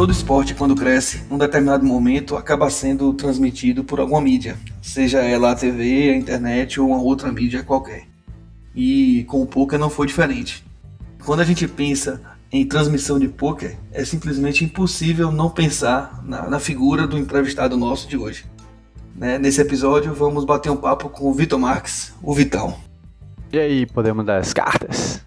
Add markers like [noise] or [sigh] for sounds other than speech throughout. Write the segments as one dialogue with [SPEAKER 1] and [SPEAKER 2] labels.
[SPEAKER 1] todo esporte, quando cresce, num determinado momento, acaba sendo transmitido por alguma mídia, seja ela a TV, a internet ou uma outra mídia qualquer. E com o poker não foi diferente. Quando a gente pensa em transmissão de poker, é simplesmente impossível não pensar na, na figura do entrevistado nosso de hoje. Né? Nesse episódio, vamos bater um papo com o Vitor Marques, o Vitão.
[SPEAKER 2] E aí, podemos dar as cartas?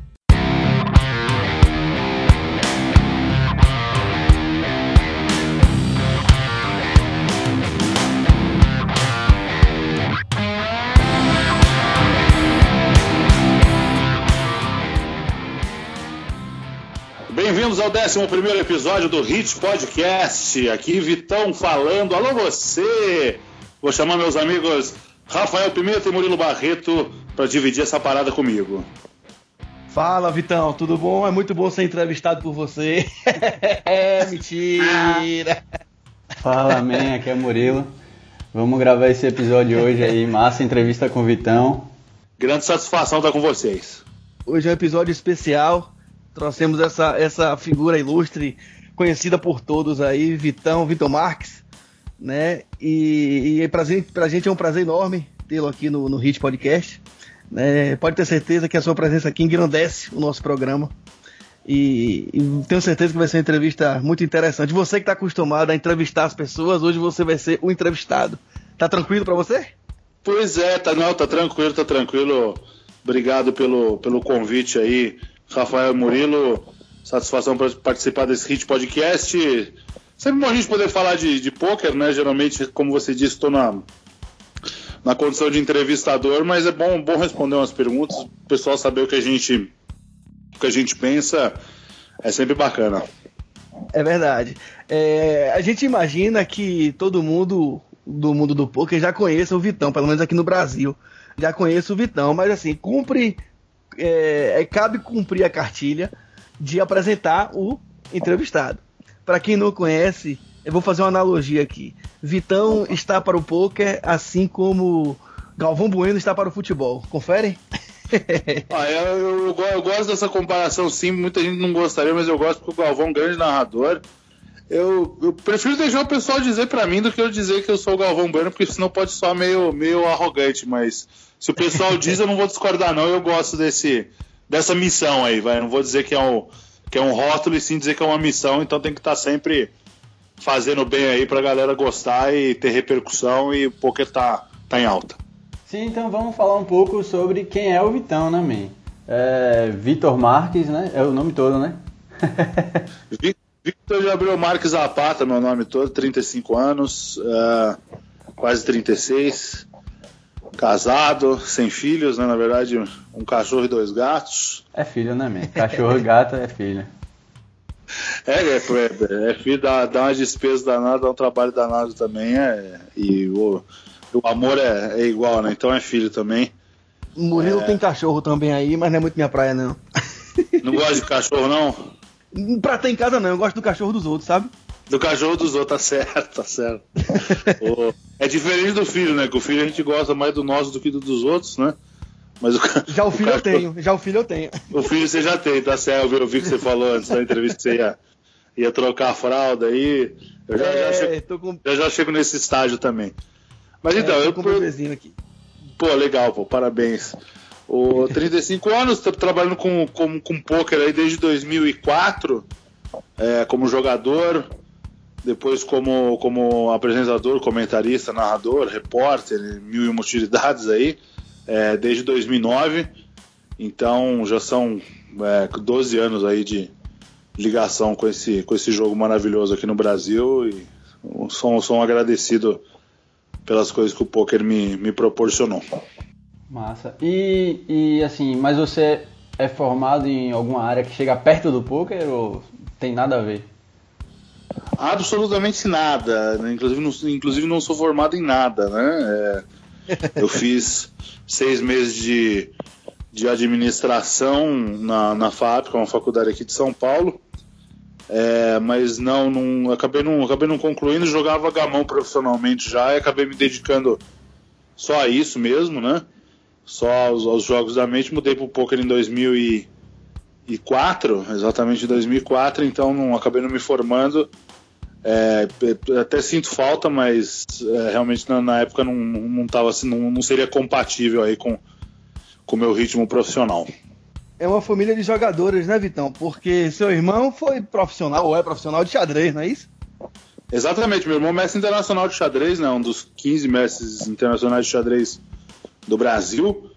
[SPEAKER 3] Bem-vindos ao 11 episódio do Hit Podcast. Aqui Vitão falando. Alô, você! Vou chamar meus amigos Rafael Pimenta e Murilo Barreto para dividir essa parada comigo.
[SPEAKER 1] Fala, Vitão, tudo bom? É muito bom ser entrevistado por você. [laughs] é, mentira!
[SPEAKER 2] Fala, man, aqui é Murilo. Vamos gravar esse episódio hoje aí, massa entrevista com o Vitão.
[SPEAKER 3] Grande satisfação estar com vocês.
[SPEAKER 1] Hoje é um episódio especial trouxemos essa, essa figura ilustre, conhecida por todos aí, Vitão, Vitor Marques, né? E, e pra, gente, pra gente é um prazer enorme tê-lo aqui no, no Hit Podcast. Né? Pode ter certeza que a sua presença aqui engrandece o nosso programa. E, e, tenho certeza que vai ser uma entrevista muito interessante. Você que está acostumado a entrevistar as pessoas, hoje você vai ser o entrevistado. Tá tranquilo para você?
[SPEAKER 3] Pois é, tá não, tá tranquilo, tá tranquilo. Obrigado pelo, pelo convite aí. Rafael Murilo, satisfação para participar desse Hit Podcast. Sempre bom a gente poder falar de, de poker, né? Geralmente, como você disse, estou na, na condição de entrevistador, mas é bom, bom responder umas perguntas, o pessoal saber o que a gente, o que a gente pensa, é sempre bacana.
[SPEAKER 1] É verdade. É, a gente imagina que todo mundo do mundo do poker já conheça o Vitão, pelo menos aqui no Brasil. Já conheço o Vitão, mas assim, cumpre é, é, cabe cumprir a cartilha de apresentar o entrevistado. Para quem não conhece, eu vou fazer uma analogia aqui. Vitão está para o poker, assim como Galvão Bueno está para o futebol. Confere? [laughs]
[SPEAKER 3] ah, eu, eu, eu, gosto dessa comparação, sim. Muita gente não gostaria, mas eu gosto porque o Galvão é um grande narrador. Eu, eu, prefiro deixar o pessoal dizer para mim do que eu dizer que eu sou o Galvão Bueno, porque senão pode soar meio, meio arrogante, mas se o pessoal diz, eu não vou discordar, não. Eu gosto desse, dessa missão aí, vai. Não vou dizer que é, um, que é um rótulo e sim dizer que é uma missão, então tem que estar tá sempre fazendo bem aí pra galera gostar e ter repercussão e o poker tá, tá em alta.
[SPEAKER 2] Sim, então vamos falar um pouco sobre quem é o Vitão, né, man? É, Vitor Marques, né? É o nome todo, né?
[SPEAKER 3] Victor Gabriel Marques Zapata, meu nome todo, 35 anos, uh, quase 36 casado, sem filhos, né? Na verdade, um cachorro e dois gatos.
[SPEAKER 2] É filho, né, man? Cachorro e gato é filho.
[SPEAKER 3] É, é, é, é filho, dá, dá uma despesa danada, dá um trabalho danado também, é, e o, o amor é, é igual, né? Então é filho também.
[SPEAKER 1] Murilo é... tem cachorro também aí, mas não é muito minha praia, não.
[SPEAKER 3] Não gosta de cachorro, não?
[SPEAKER 1] Pra ter em casa, não. Eu gosto do cachorro dos outros, sabe?
[SPEAKER 3] Do cachorro dos outros, tá certo, tá certo. [laughs] é diferente do filho, né? Que o filho a gente gosta mais do nosso do que do dos outros, né?
[SPEAKER 1] Mas o, [laughs] já o, o filho cachorro... eu tenho, já o filho eu tenho.
[SPEAKER 3] O filho você já tem, tá certo? Eu vi que você falou antes da entrevista que você ia, ia trocar a fralda aí. Eu já, é, já, chego, com... já, já chego nesse estágio também. Mas é, então, eu.
[SPEAKER 1] Com o bebezinho aqui.
[SPEAKER 3] Pô, legal, pô, parabéns. O 35 anos, trabalhando com, com, com poker aí desde 2004, é, como jogador depois como, como apresentador, comentarista, narrador, repórter, mil e uma utilidades aí, é, desde 2009. Então já são é, 12 anos aí de ligação com esse, com esse jogo maravilhoso aqui no Brasil e sou, sou um agradecido pelas coisas que o poker me, me proporcionou.
[SPEAKER 2] Massa. E, e assim, mas você é formado em alguma área que chega perto do poker ou tem nada a ver?
[SPEAKER 3] Absolutamente nada. Né? Inclusive, não, inclusive não sou formado em nada, né? É, eu fiz seis meses de, de administração na, na FAP, é uma faculdade aqui de São Paulo. É, mas não, não, acabei não, acabei não concluindo, jogava gamão profissionalmente já e acabei me dedicando só a isso mesmo, né? Só aos, aos jogos da mente. Mudei pro poker em 2000 e, 2004, exatamente em 2004, então não acabei não me formando É, até sinto falta, mas é, realmente na, na, época não, não, tava, assim, não, não seria compatível aí com o meu ritmo profissional.
[SPEAKER 1] É uma família de jogadores, né, Vitão? Porque seu irmão foi profissional, ou é profissional de xadrez, não é isso?
[SPEAKER 3] Exatamente, meu irmão é mestre internacional de xadrez, né? Um dos 15 mestres internacionais de xadrez do Brasil.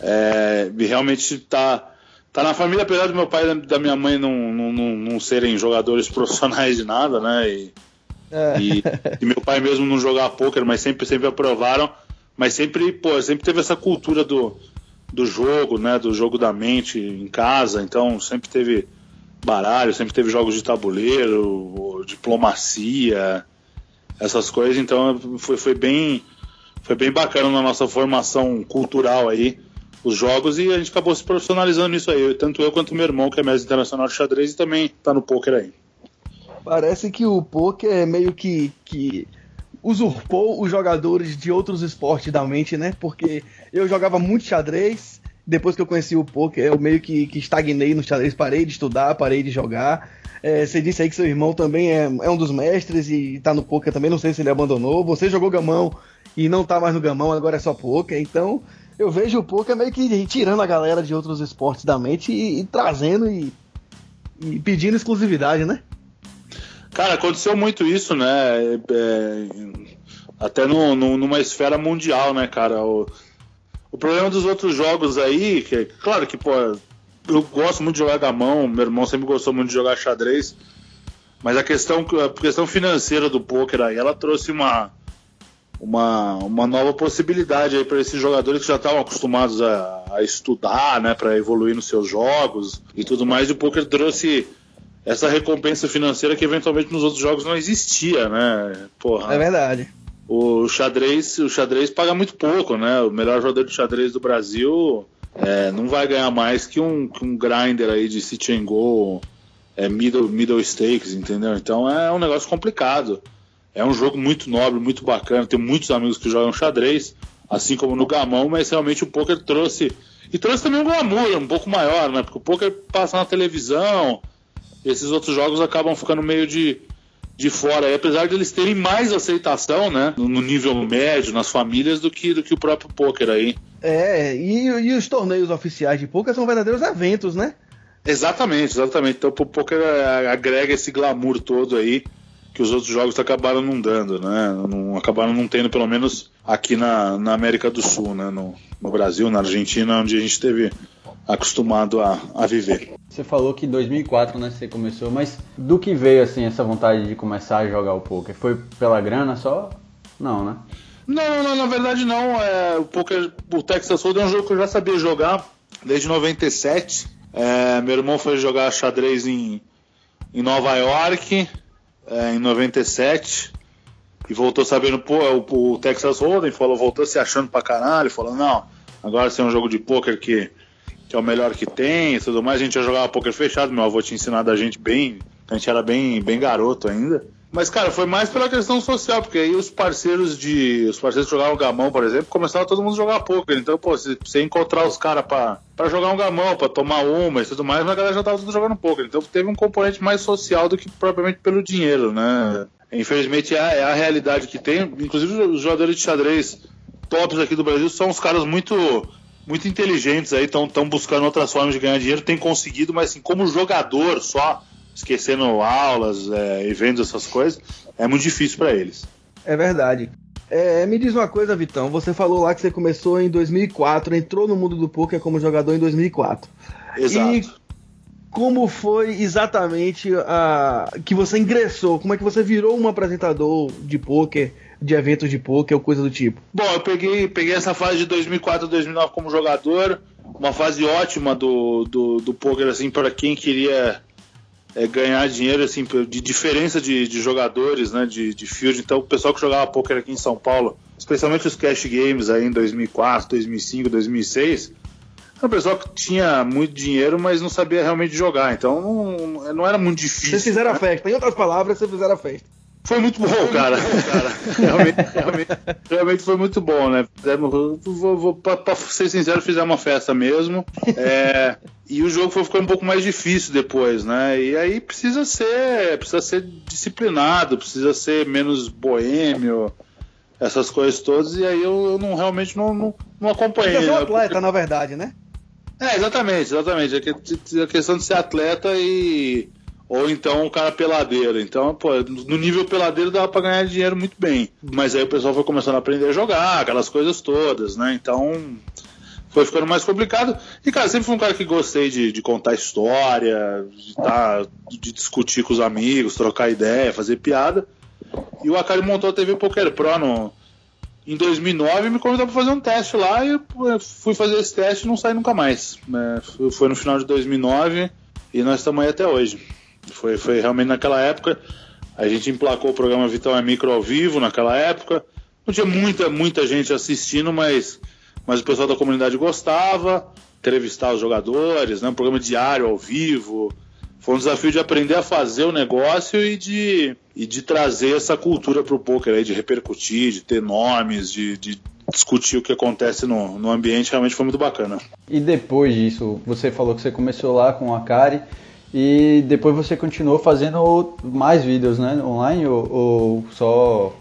[SPEAKER 3] É, realmente tá, tá na família, apesar do meu pai e da minha mãe não, não, não, não serem jogadores [laughs] profissionais de nada, né? E, é. e, e, meu pai mesmo não jogava poker, mas sempre, sempre aprovaram. Mas sempre, pô, sempre teve essa cultura do, do jogo, né? Do jogo da mente em casa. Então sempre teve baralho, sempre teve jogos de tabuleiro, diplomacia, essas coisas. Então foi, foi bem foi bem bacana na nossa formação cultural aí os jogos e a gente acabou se profissionalizando nisso aí, tanto eu quanto meu irmão, que é mestre internacional de xadrez e também tá no poker aí.
[SPEAKER 1] Parece que o poker é meio que, que usurpou os jogadores de outros esportes da mente, né? Porque eu jogava muito xadrez, depois que eu conheci o poker, eu meio que, que estagnei no xadrez, parei de estudar, parei de jogar. É, você disse aí que seu irmão também é, é, um dos mestres e tá no poker também, não sei se ele abandonou. Você jogou gamão e não tá mais no gamão, agora é só poker. Então, eu vejo o poker meio que tirando a galera de outros esportes da mente e, e trazendo e, e, pedindo exclusividade, né?
[SPEAKER 3] Cara, aconteceu muito isso, né? É, até no, no, numa esfera mundial, né, cara? O, o problema dos outros jogos aí, que claro que, pô, eu gosto muito de jogar gamão, meu irmão sempre gostou muito de jogar xadrez, mas a questão, a questão financeira do poker aí, ela trouxe uma, uma, uma nova possibilidade aí para esses jogadores que já estavam acostumados a, a estudar, né, para evoluir nos seus jogos e tudo mais. E o poker trouxe essa recompensa financeira que eventualmente nos outros jogos não existia, né?
[SPEAKER 1] Porra. É verdade.
[SPEAKER 3] O xadrez, o xadrez paga muito pouco, né? O melhor jogador de xadrez do Brasil é, não vai ganhar mais que um, que um grinder aí de sit and go, é, middle, middle stakes, entendeu? Então é um negócio complicado. É um jogo muito nobre, muito bacana. Tenho muitos amigos que jogam xadrez, assim como no gamão, mas realmente o poker trouxe e trouxe também um glamour um pouco maior, né? Porque o poker passa na televisão, esses outros jogos acabam ficando meio de, de fora, e apesar de eles terem mais aceitação, né, no nível médio, nas famílias, do que, do que o próprio poker aí.
[SPEAKER 1] É, e, e os torneios oficiais de poker são verdadeiros eventos, né?
[SPEAKER 3] Exatamente, exatamente. Então o poker agrega esse glamour todo aí que os outros jogos acabaram não dando, né? Não, acabaram não tendo, pelo menos aqui na, na América do Sul, né? No, no Brasil, na Argentina, onde a gente esteve acostumado a, a viver.
[SPEAKER 2] Você falou que em 2004 né, você começou, mas do que veio assim essa vontade de começar a jogar o poker? Foi pela grana só? Não, né?
[SPEAKER 3] Não, não, na verdade não. É, o poker, o Texas Hold'em é um jogo que eu já sabia jogar desde 97. É, meu irmão foi jogar xadrez em, em Nova York é, em 97 e voltou sabendo, pô, o, o Texas Hold'em falou, voltou se achando pra caralho, falou, não, agora você é um jogo de pôquer que, que é o melhor que tem e tudo mais. A gente já jogava pôquer fechado, meu avô tinha ensinado a gente bem, a gente era bem, bem garoto ainda. Mas, cara, foi mais pela questão social, porque aí os parceiros de. Os parceiros que jogavam gamão, por exemplo, começaram todo mundo a jogar poker. Então, pô, se você encontrar os caras pra, pra jogar um gamão, pra tomar uma e tudo mais, a galera já tava tudo jogando poker. Então teve um componente mais social do que propriamente pelo dinheiro, né? Infelizmente é a, é a realidade que tem. Inclusive os jogadores de xadrez tops aqui do Brasil são uns caras muito muito inteligentes aí, estão buscando outras formas de ganhar dinheiro, tem conseguido, mas assim, como jogador só, esquecendo aulas, é, eventos, essas coisas, é muito difícil para eles.
[SPEAKER 1] É verdade. É, me diz uma coisa, Vitão. Você falou lá que você começou em 2004, entrou no mundo do poker como jogador em 2004.
[SPEAKER 3] Exato.
[SPEAKER 1] E como foi exatamente a que você ingressou? Como é que você virou um apresentador de poker, de eventos de poker ou coisa do tipo?
[SPEAKER 3] Bom, eu peguei, peguei essa fase de 2004 a 2009 como jogador, uma fase ótima do, do, do poker assim para quem queria é, ganhar dinheiro assim de diferença de, de jogadores, né, de, de field. Então, o pessoal que jogava poker aqui em São Paulo, especialmente os cash games aí em 2004, 2005, 2006, era um pessoal que tinha muito dinheiro, mas não sabia realmente jogar. Então, não, não era muito difícil.
[SPEAKER 1] Vocês fizeram né? a festa. Em outras palavras, vocês fizeram a festa.
[SPEAKER 3] Foi muito bom, cara. cara. [laughs] Realmente, realmente, realmente, foi muito bom, né? Vou, vou, pra, pra, ser sincero, fizemos uma festa mesmo. É, e o jogo foi ficando um pouco mais difícil depois, né? E aí precisa ser, precisa ser disciplinado, precisa ser menos boêmio, essas coisas todas. E aí eu, eu não realmente não, não, não acompanhei. Você é
[SPEAKER 1] um atleta, porque... na verdade, né?
[SPEAKER 3] É, exatamente, exatamente. A questão de ser atleta e ou então um cara peladeiro. Então, pô, no nível peladeiro dava pra ganhar dinheiro muito bem. Mas aí o pessoal foi começando a aprender a jogar, aquelas coisas todas, né? Então foi ficando mais complicado. E, cara, sempre fui um cara que gostei de, de contar história, de, tá, de discutir com os amigos, trocar ideia, fazer piada. E o Akari montou a TV Poker Pro no, em 2009 e me convidou para fazer um teste lá e fui fazer esse teste e não saí nunca mais. É, foi no final de 2009 e nós estamos aí até hoje. Foi, foi realmente naquela época. A gente emplacou o programa Vital é Micro ao vivo naquela época. Não tinha muita, muita gente assistindo, mas, mas o pessoal da comunidade gostava. Entrevistar os jogadores, né? um programa diário ao vivo. Foi um desafio de aprender a fazer o negócio e de, e de trazer essa cultura para o poker aí, de repercutir, de ter nomes, de, de discutir o que acontece no, no ambiente, realmente foi muito bacana.
[SPEAKER 2] E depois disso, você falou que você começou lá com a Kari. E depois você continuou fazendo mais vídeos, né? Online ou, ou só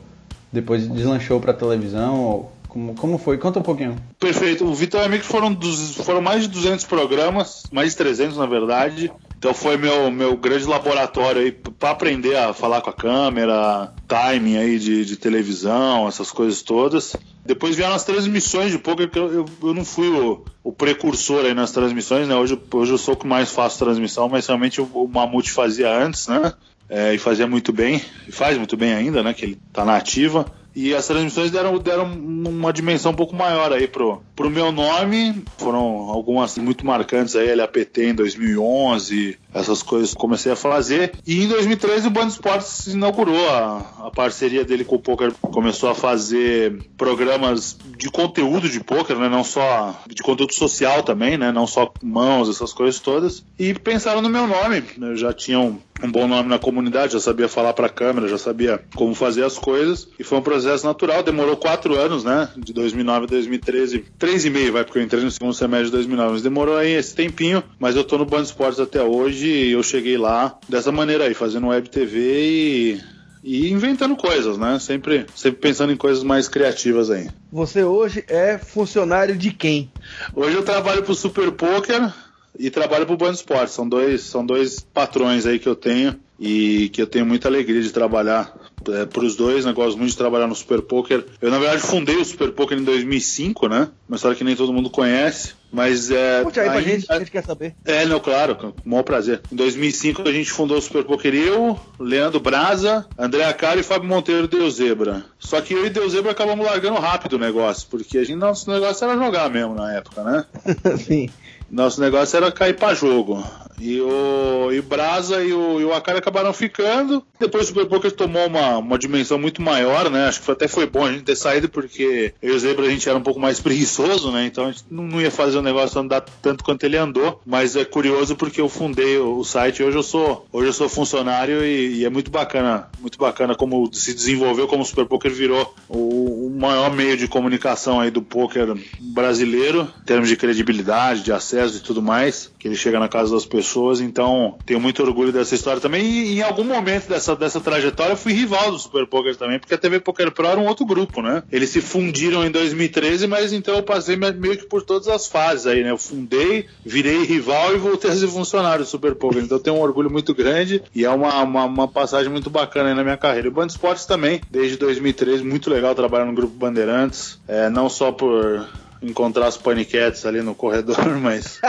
[SPEAKER 2] depois deslanchou para televisão? Ou como, como foi? Conta um pouquinho.
[SPEAKER 3] Perfeito. O Vitor Amigo foram, dos, foram mais de 200 programas, mais de 300 na verdade. Então foi meu, meu grande laboratório aí para aprender a falar com a câmera, timing aí de, de televisão, essas coisas todas. Depois vieram as transmissões de poker, que eu, eu, eu, não fui o, o, precursor aí nas transmissões, né? Hoje, hoje eu sou o que mais faço transmissão, mas realmente o, o Mamute fazia antes, né? É, e fazia muito bem, e faz muito bem ainda, né? Que ele tá na ativa. E as transmissões deram, deram uma dimensão um pouco maior aí pro, pro meu nome. Foram algumas muito marcantes aí, LAPT em 2011, essas coisas comecei a fazer. E em 2013 o Band Esportes inaugurou a, a parceria dele com o poker. Começou a fazer programas de conteúdo de poker, né? Não só de conteúdo social também, né? Não só mãos, essas coisas todas. E pensaram no meu nome. Eu já tinham um bom nome na comunidade, já sabia falar para a câmera, já sabia como fazer as coisas. E foi um processo natural, demorou quatro anos, né? De 2009 a 2013. Três e meio, vai, porque eu entrei no segundo semestre de 2009. Mas demorou aí esse tempinho, mas eu tô no Band Esportes até hoje eu cheguei lá dessa maneira aí, fazendo web TV e e inventando coisas, né? Sempre, sempre pensando em coisas mais criativas aí.
[SPEAKER 1] Você hoje é funcionário de quem?
[SPEAKER 3] Hoje eu trabalho pro Super Poker, e trabalho para o Band Esporte. São dois, são dois patrões aí que eu tenho e que eu tenho muita alegria de trabalhar é, para os dois. Né? Gosto muito de trabalhar no Super Poker. Eu, na verdade, fundei o Super Poker em 2005, né? Uma história que nem todo mundo conhece. Mas é.
[SPEAKER 1] Conte aí pra gente, a gente quer saber. É,
[SPEAKER 3] não, claro, com o maior prazer. Em 2005 a gente fundou o Super Poker eu, Leandro Braza, André Acari e Fábio Monteiro Deus Zebra. Só que eu e Deus Zebra acabamos largando rápido o negócio, porque a gente, nosso negócio era jogar mesmo na época, né? [laughs]
[SPEAKER 1] Sim.
[SPEAKER 3] Nosso negócio era cair para jogo. E o e Brasa e o, e o Akari acabaram ficando. Depois o Super Poker tomou uma, uma dimensão muito maior, né? Acho que até foi bom a gente ter saído, porque eu e o Zebra a gente era um pouco mais preguiçoso, né? Então a gente não, ia fazer o negócio andar tanto quanto ele andou. Mas é curioso porque eu fundei o, o site hoje eu sou hoje eu sou funcionário e, e, é muito bacana, muito bacana como se desenvolveu, como o Super Poker virou o, o maior meio de comunicação aí do poker brasileiro, em termos de credibilidade, de acesso e tudo mais, que ele chega na casa das pessoas pessoas, então tenho muito orgulho dessa história também. E em algum momento dessa, dessa trajetória eu fui rival do Super Poker também, porque a TV Poker Pro era um outro grupo, né? Eles se fundiram em 2013, mas então eu passei meio que por todas as fases aí, né? Eu fundei, virei rival e voltei a ser funcionário do Super Poker. Então eu tenho um orgulho muito grande e é uma, uma, uma passagem muito bacana aí na minha carreira. O Band Esportes também, desde 2013, muito legal trabalhar no Grupo Bandeirantes, é, não só por encontrar as paniquetes ali no corredor, [laughs] mas.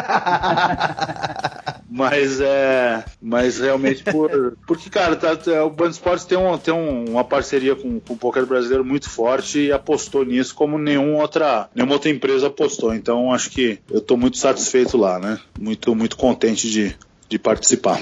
[SPEAKER 3] mas é. Mas realmente por. Porque, cara, tá, tá, o Band Esportes tem, um, tem um, uma parceria com, com o poker brasileiro muito forte e apostou nisso como nenhuma outra, nenhuma outra empresa apostou. Então acho que eu estou muito satisfeito lá, né? Muito, muito contente de, de participar.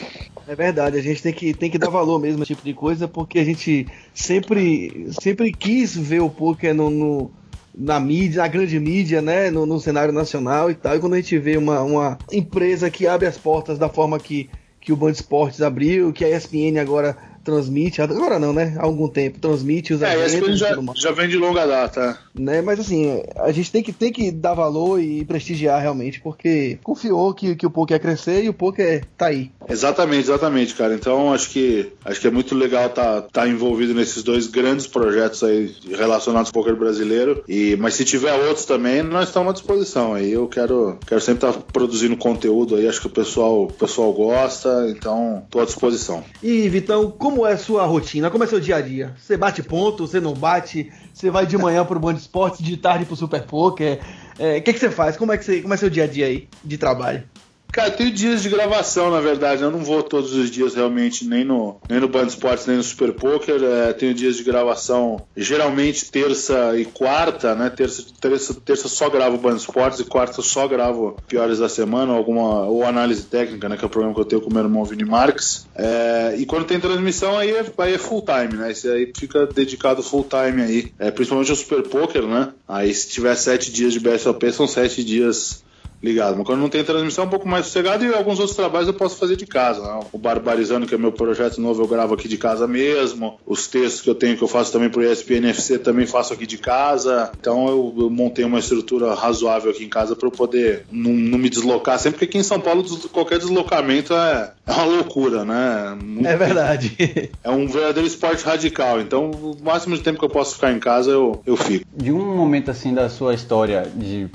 [SPEAKER 1] É verdade, a gente tem que, tem que dar valor mesmo a esse tipo de coisa, porque a gente sempre, sempre quis ver o poker no, no na mídia, na grande mídia, né, no, no, cenário nacional e tal. E quando a gente vê uma, uma empresa que abre as portas da forma que, que o Band Esportes abriu, que a ESPN agora transmite, agora não, né? Há algum tempo, transmite os
[SPEAKER 3] é,
[SPEAKER 1] eventos.
[SPEAKER 3] É, esse já, já vem de longa data.
[SPEAKER 1] Né? Mas assim, a gente tem que, tem que dar valor e prestigiar realmente, porque confiou que, que o poker ia crescer e o poker tá aí.
[SPEAKER 3] Exatamente, exatamente, cara. Então acho que acho que é muito legal estar tá, tá envolvido nesses dois grandes projetos aí relacionados ao poker brasileiro. E, mas se tiver outros também, nós estamos à disposição. Aí eu quero, quero sempre estar tá produzindo conteúdo aí, acho que o pessoal, o pessoal gosta, então estou à disposição.
[SPEAKER 1] E Vitão, como é a sua rotina? Como é seu dia a dia? Você bate ponto, você não bate? Você vai de manhã pro Band Esportes, de tarde pro Super Poker? O é, que, que você faz? Como é, que você, como é seu dia a dia aí de trabalho?
[SPEAKER 3] Cara, eu tenho dias de gravação, na verdade. Eu não vou todos os dias realmente, nem no, nem no Band Sports, nem no Super Poker. É, tenho dias de gravação, geralmente terça e quarta, né? Terça, terça, terça só gravo Band Sports e quarta só gravo Piores da Semana, alguma, ou análise técnica, né? Que é o programa que eu tenho com o meu irmão Vini Marques. É, e quando tem transmissão, aí é, aí é full time, né? Esse aí fica dedicado full time aí. É, principalmente ao Super Poker, né? Aí se tiver sete dias de BSOP, são sete dias ligado. Mas quando não tem transmissão é um pouco mais sossegado e alguns outros trabalhos eu posso fazer de casa. Né? O Barbarizando, que é meu projeto novo, eu gravo aqui de casa mesmo. Os textos que eu tenho que eu faço também pro ESPN FC também faço aqui de casa. Então eu, eu montei uma estrutura razoável aqui em casa para eu poder não, não, me deslocar sempre, porque aqui em São Paulo qualquer deslocamento é, é uma loucura, né?
[SPEAKER 1] Muito é verdade.
[SPEAKER 3] É um verdadeiro esporte radical. Então o máximo de tempo que eu posso ficar em casa eu, eu fico.
[SPEAKER 2] De um momento assim da sua história de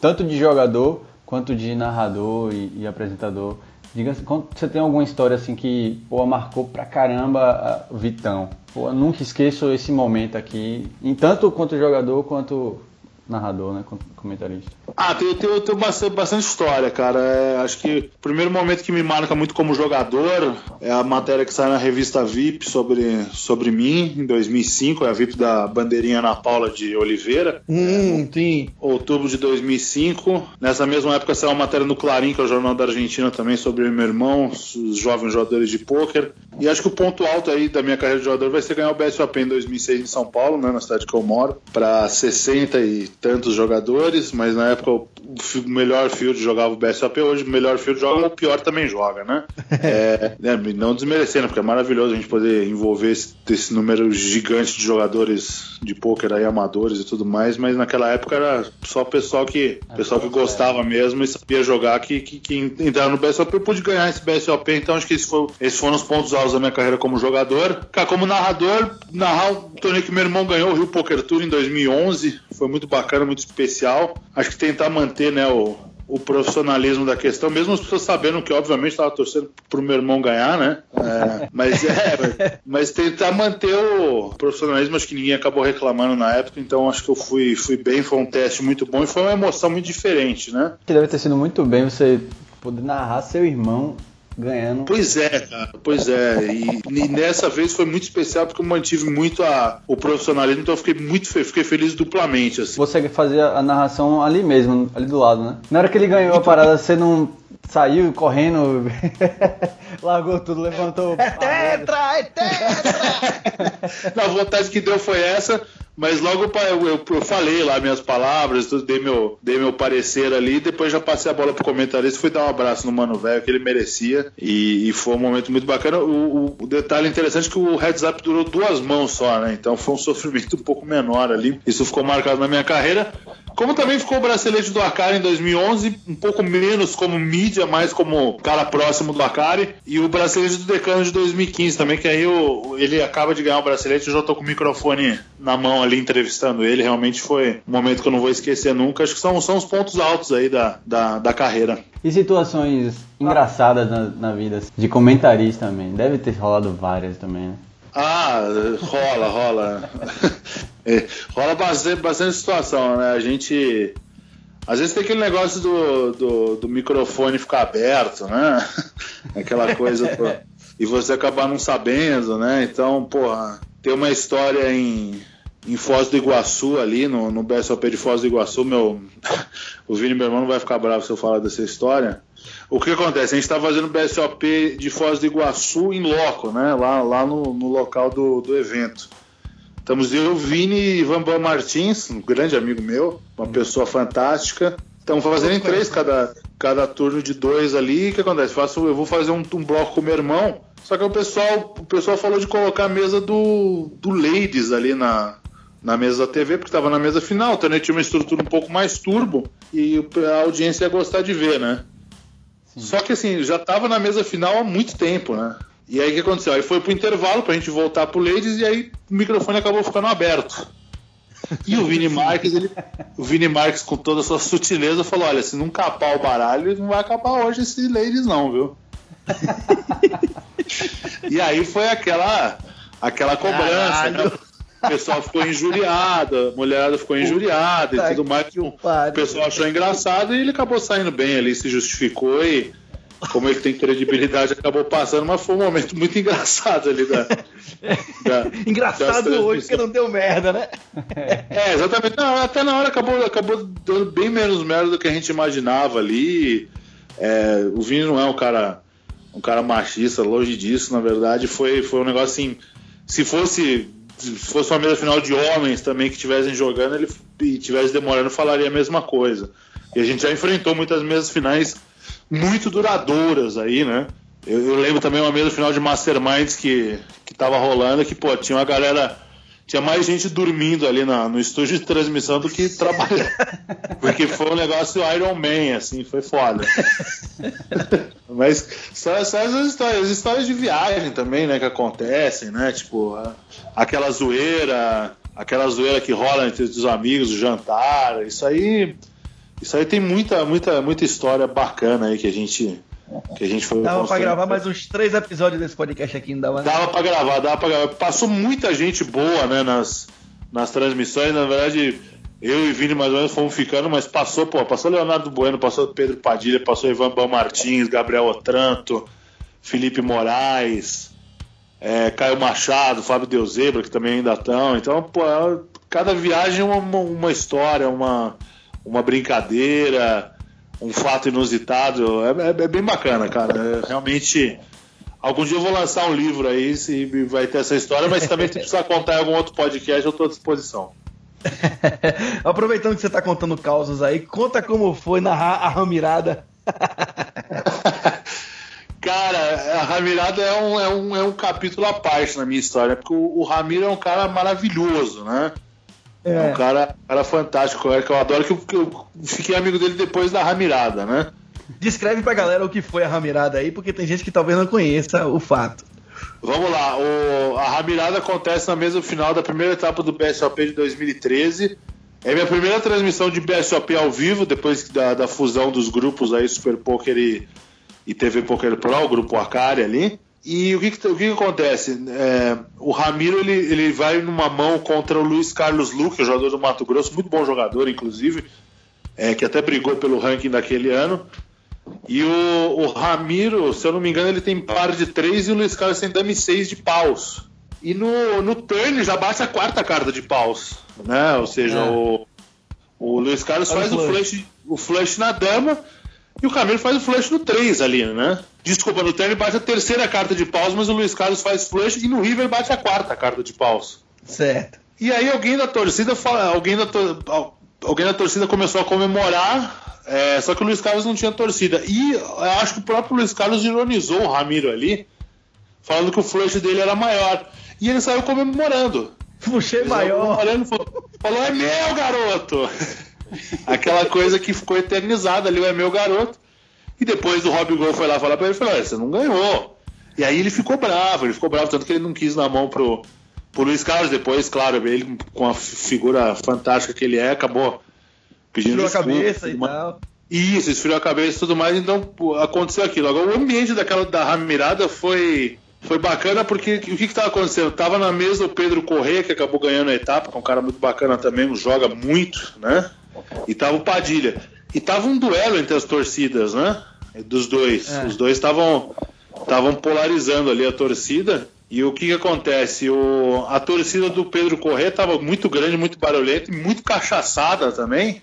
[SPEAKER 2] tanto de jogador quanto de narrador e, e apresentador. Diga você tem alguma história assim que pô, marcou pra caramba o Vitão. Pô, nunca esqueço esse momento aqui, em tanto quanto jogador quanto narrador, né? Comentarista.
[SPEAKER 3] Ah, tem, tem, tem bastante, bastante história, cara. É, acho que o primeiro momento que me marca muito como jogador é a matéria que sai na revista VIP sobre, sobre mim, em 2005. É a VIP da Bandeirinha Ana Paula de Oliveira.
[SPEAKER 1] Hum, sim.
[SPEAKER 3] Outubro de 2005. Nessa mesma época saiu uma matéria no Clarim, que é o jornal da Argentina também, sobre meu irmão, os jovens jogadores de pôquer. E acho que o ponto alto aí da minha carreira de jogador vai ser ganhar o BSOP em 2006 em São Paulo, né, na cidade que eu moro, para 60 e tantos jogadores, mas na época o melhor field jogava o BSOP, hoje o melhor field joga, o pior também joga, né? [laughs] é, né, não desmerecendo, porque é maravilhoso a gente poder envolver esse, esse número gigante de jogadores de pôquer aí, amadores e tudo mais, mas naquela época era só o pessoal que, é, pessoal que gostava mesmo e sabia jogar que, que, que entrava no BSOP. Eu pude ganhar esse BSOP, então acho que esse foi, esses foram os pontos altos da minha carreira como jogador. Cara, como narrador, narrar o torneio que meu irmão ganhou, o Rio Poker Tour em 2011, foi muito bacana, muito especial. Acho que tentar manter né, o, o profissionalismo da questão, mesmo as pessoas sabendo que, obviamente, estava torcendo para o meu irmão ganhar, né? É, [laughs] mas, é, mas tentar manter o profissionalismo, acho que ninguém acabou reclamando na época, então acho que eu fui, fui bem, foi um teste muito bom e foi uma emoção muito diferente, né?
[SPEAKER 2] Que deve ter sido muito bem você poder narrar seu irmão ganhando.
[SPEAKER 3] Pois é, cara, pois é. E, e, nessa vez foi muito especial porque eu mantive muito a, o profissionalismo, então eu fiquei muito fiquei feliz duplamente. Assim.
[SPEAKER 2] Você fazia a narração ali mesmo, ali do lado, né? Na hora que ele ganhou a parada, você não saiu correndo, [laughs] largou tudo, levantou.
[SPEAKER 1] É tetra, é tetra! [laughs]
[SPEAKER 3] Na vontade que deu foi essa. Mas logo eu, eu, eu, falei lá minhas palavras, dei meu, dei meu parecer ali, depois já passei a bola pro comentarista fui dar um abraço no Mano Velho que ele merecia. E, e, foi um momento muito bacana. O, o, o, detalhe interessante é que o heads up durou duas mãos só, né? Então foi um [laughs] sofrimento um pouco menor ali. Isso ficou marcado na minha carreira. Como também ficou o bracelete do Akari em 2011, um pouco menos como mídia, mais como cara próximo do Akari. E o bracelete do Decano de 2015 também, que aí o, ele acaba de ganhar o bracelete. Eu já tô com o microfone na mão ali entrevistando ele. Realmente foi um momento que eu não vou esquecer nunca. Acho que são, são os pontos altos aí da, da, da carreira.
[SPEAKER 2] E situações engraçadas na, na vida, de comentarista também. Deve ter rolado várias também, né?
[SPEAKER 3] Ah, rola, rola. [laughs] É, rola bastante, bastante situação, né? A gente. Às vezes tem aquele negócio do, do, do microfone ficar aberto, né? [laughs] Aquela coisa. e você acabar não sabendo, né? Então, porra, tem uma história em, em Foz do Iguaçu ali, no, no BSOP de Foz do Iguaçu, meu. [laughs] o Vini, meu irmão, não vai ficar bravo se eu falar dessa história. O que acontece? A gente está fazendo o BSOP de Foz do Iguaçu em loco, né? Lá, lá no, no local do, do evento. Estamos eu, Vini e Vambam Martins, um grande amigo meu, uma pessoa fantástica. Estamos fazendo em três cada, cada turno de dois ali. O que acontece? Faço, eu vou fazer um, um bloco com meu irmão. Só que o pessoal, o pessoal falou de colocar a mesa do, do Ladies ali na, na mesa da TV, porque estava na mesa final. Então tinha uma estrutura um pouco mais turbo e a audiência ia gostar de ver, né? Sim. Só que assim, já estava na mesa final há muito tempo, né? E aí o que aconteceu? Aí foi pro intervalo pra gente voltar pro Ladies e aí o microfone acabou ficando aberto. E o Vini [laughs] Marques, ele, o Vini Marques, com toda a sua sutileza, falou: olha, se não capar o baralho, não vai acabar hoje esse Ladies, não, viu? [laughs] e aí foi aquela aquela cobrança. O pessoal ficou injuriado, a mulherada ficou injuriada e tudo mais. O pessoal achou engraçado e ele acabou saindo bem ali, se justificou e como ele tem credibilidade, acabou passando, mas foi um momento muito engraçado ali da.
[SPEAKER 1] da [laughs] engraçado hoje porque não deu merda, né?
[SPEAKER 3] É, exatamente. Não, até na hora acabou, acabou dando bem menos merda do que a gente imaginava ali. É, o Vini não é um cara um cara machista, longe disso, na verdade. Foi, foi um negócio assim. Se fosse. Se fosse uma mesa final de homens também que estivessem jogando, ele e tivesse demorando, falaria a mesma coisa. E a gente já enfrentou muitas mesas finais muito duradouras aí, né? Eu, eu, lembro também uma mesa final de Masterminds que, que tava rolando, que, pô, tinha uma galera. Tinha mais gente dormindo ali na, no estúdio de transmissão do que trabalhando. [laughs] Porque foi um negócio Iron Man, assim, foi foda. Mas só as histórias, as histórias de viagem também, né, que acontecem, né? Tipo, aquela zoeira, aquela zoeira que rola entre os amigos, o jantar, isso aí isso aí tem muita, muita, muita história bacana aí que a gente. Que a gente foi
[SPEAKER 1] dava pra gravar mais uns três episódios desse podcast aqui, não dava
[SPEAKER 3] né? Dava pra gravar, dava pra gravar. Passou muita gente boa, né, nas, nas transmissões. Na verdade, eu e Vini mais ou menos fomos ficando, mas passou, pô, passou Leonardo Bueno, passou Pedro Padilha, passou Ivan Bão Martins, Gabriel Otranto, Felipe Moraes, é, Caio Machado, Fábio Deuzebra, que também ainda estão. Então, pô, cada viagem é uma, uma história, uma uma brincadeira, um fato inusitado. É, é, é bem bacana, cara. É, realmente. Algum dia eu vou lançar um livro aí e vai ter essa história, mas também se precisar contar em algum outro podcast, eu estou à disposição. [laughs]
[SPEAKER 1] Aproveitando que você está contando causas aí, conta como foi narrar a Ramirada. [laughs]
[SPEAKER 3] cara, a Ramirada é um, é, um, é um capítulo à parte na minha história, porque o, o Ramiro é um cara maravilhoso, né? É, é um cara, cara fantástico, é que eu adoro que eu, que eu fiquei amigo dele depois da Ramirada, né?
[SPEAKER 1] Descreve pra galera o que foi a Ramirada aí, porque tem gente que talvez não conheça o fato.
[SPEAKER 3] Vamos lá, o, a Ramirada acontece na mesma final da primeira etapa do BSOP de 2013. É minha primeira transmissão de BSOP ao vivo, depois da, da fusão dos grupos aí, Super Poker e, e TV Poker Pro, o grupo Acari ali. E o que, que o que, que acontece? É, o Ramiro ele, ele vai numa mão contra o Luiz Carlos Luque, jogador do Mato Grosso, muito bom jogador, inclusive, é, que até brigou pelo ranking daquele ano. E o, o, Ramiro, se eu não me engano, ele tem par de três e o Luiz Carlos tem dame seis de paus. E no, no turn já bate a quarta carta de paus, né? Ou seja, é. o, o Luiz Carlos faz o flush, o flush na dama e o Camilo faz o flush no 3 ali, né? Desculpa, no turn bate a terceira carta de paus, mas o Luiz Carlos faz flush e no River bate a quarta carta de paus.
[SPEAKER 1] Certo.
[SPEAKER 3] E aí alguém da torcida fala, alguém da, to, alguém da torcida começou a comemorar, é, só que o Luiz Carlos não tinha torcida. E eu acho que o próprio Luiz Carlos ironizou o Ramiro ali, falando que o flush dele era maior. E ele saiu comemorando.
[SPEAKER 1] Puxei maior.
[SPEAKER 3] Falou, falou, é meu, garoto! [laughs] Aquela coisa que ficou eternizada ali, o é meu garoto. E depois o Rob Gol foi lá falar pra ele, falou, você não ganhou. E aí ele ficou bravo, ele ficou bravo, tanto que ele não quis na mão pro, pro Luiz Carlos. Depois, claro, ele com a figura fantástica que ele é, acabou pedindo
[SPEAKER 1] esfriou desculpa. a cabeça e tal.
[SPEAKER 3] Isso, esfriou a cabeça e tudo mais, então aconteceu aquilo. Agora o ambiente daquela da Ramirada foi foi bacana porque o que estava acontecendo? Tava na mesa o Pedro Corrêa, que acabou ganhando a etapa, que é um cara muito bacana também, joga muito, né? E tava o Padilha. E tava um duelo entre as torcidas, né? Dos dois. É. Os dois estavam estavam polarizando ali a torcida. E o que, que acontece? O, a torcida do Pedro Corrêa estava muito grande, muito barulhenta e muito cachaçada também.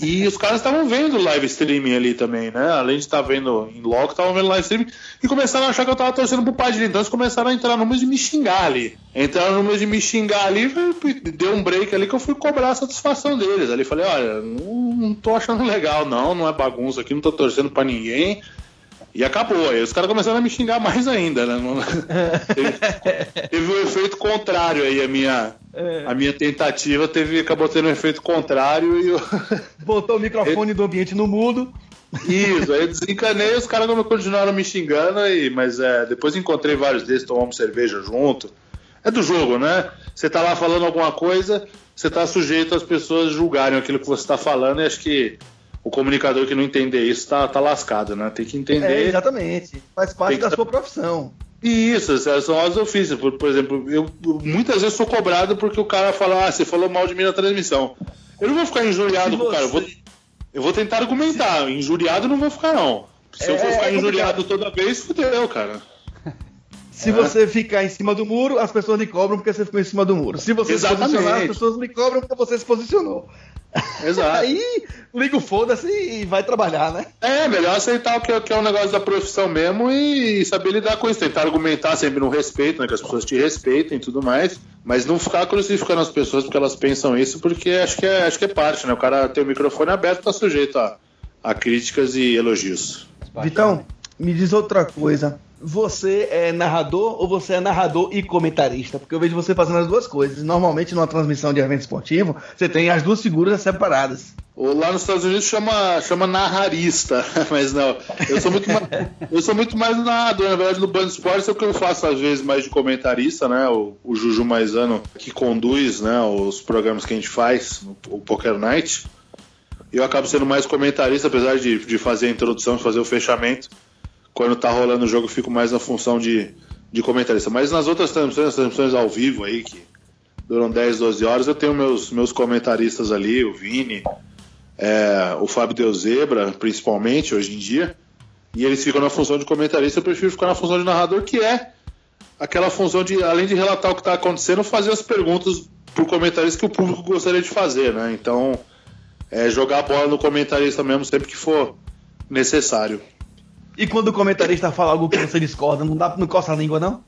[SPEAKER 3] E os caras estavam vendo live streaming ali também, né? Além de estar vendo em loco, estavam vendo live streaming e começaram a achar que eu tava torcendo pro Padilha. Então eles começaram a entrar números de me xingar ali. Entraram números de me xingar ali, deu um break ali que eu fui cobrar a satisfação deles. Ali falei, olha, não, não tô achando legal, não, não é bagunça aqui, não tô torcendo para ninguém. E acabou. Aí os caras começaram a me xingar mais ainda, né? teve, [laughs] teve um efeito contrário aí, a minha, é. a minha tentativa teve, acabou tendo um efeito contrário e eu... [laughs]
[SPEAKER 1] Botou o microfone do ambiente no mudo.
[SPEAKER 3] Isso, aí eu desencanei os caras continuaram me xingando, aí, mas é, depois encontrei vários deles, tomamos cerveja junto. É do jogo, né? Você tá lá falando alguma coisa, você tá sujeito às pessoas julgarem aquilo que você tá falando, e acho que o comunicador que não entender isso tá, tá lascado, né? Tem que entender. É,
[SPEAKER 1] exatamente. Faz parte da sua profissão.
[SPEAKER 3] Isso, são as ofícios. Por, por exemplo, eu muitas vezes sou cobrado porque o cara fala, ah, você falou mal de mim na transmissão. Eu não vou ficar injuriado com o cara, eu vou, eu vou tentar argumentar. Injuriado não vou ficar, não. Se é, eu for ficar é injuriado toda vez, fudeu, cara.
[SPEAKER 1] Se é. você ficar em cima do muro, as pessoas lhe cobram porque você ficou em cima do muro. Se você Exatamente. se posicionar, as pessoas lhe cobram porque você se posicionou.
[SPEAKER 3] Exato. [laughs]
[SPEAKER 1] Aí liga o foda-se e vai trabalhar, né?
[SPEAKER 3] É, melhor aceitar o que, é, que é um negócio da profissão mesmo e saber lidar com isso. Tentar argumentar sempre no respeito, né? Que as pessoas te respeitem e tudo mais. Mas não ficar crucificando as pessoas porque elas pensam isso, porque acho que é, acho que é parte, né? O cara tem o microfone aberto tá sujeito a, a críticas e elogios.
[SPEAKER 1] Vitão, me diz outra coisa você é narrador ou você é narrador e comentarista? Porque eu vejo você fazendo as duas coisas. Normalmente, numa transmissão de evento esportivo, você tem as duas figuras separadas.
[SPEAKER 3] Lá nos Estados Unidos chama, chama narrarista, [laughs] mas não. Eu sou muito mais, eu sou muito mais narrador. Na verdade, no Band Esportes é o que eu faço às vezes mais de comentarista, né? O, o Juju Maisano que conduz né, os programas que a gente faz, o Poker Night. Eu acabo sendo mais comentarista, apesar de, de fazer a introdução, fazer o fechamento quando tá rolando o jogo, eu fico mais na função de, de comentarista. Mas nas outras transmissões, as transmissões ao vivo aí, que duram 10, 12 horas, eu tenho meus, meus comentaristas ali, o Vini, é, o Fábio Deuzebra, principalmente, hoje em dia. E eles ficam na função de comentarista, eu prefiro ficar na função de narrador, que é aquela função de, além de relatar o que está acontecendo, fazer as perguntas pro comentarista que o público gostaria de fazer, né? Então, é jogar a bola no comentarista mesmo sempre que for necessário.
[SPEAKER 1] E quando o comentarista fala algo que você discorda, não, dá, não coça a língua, não?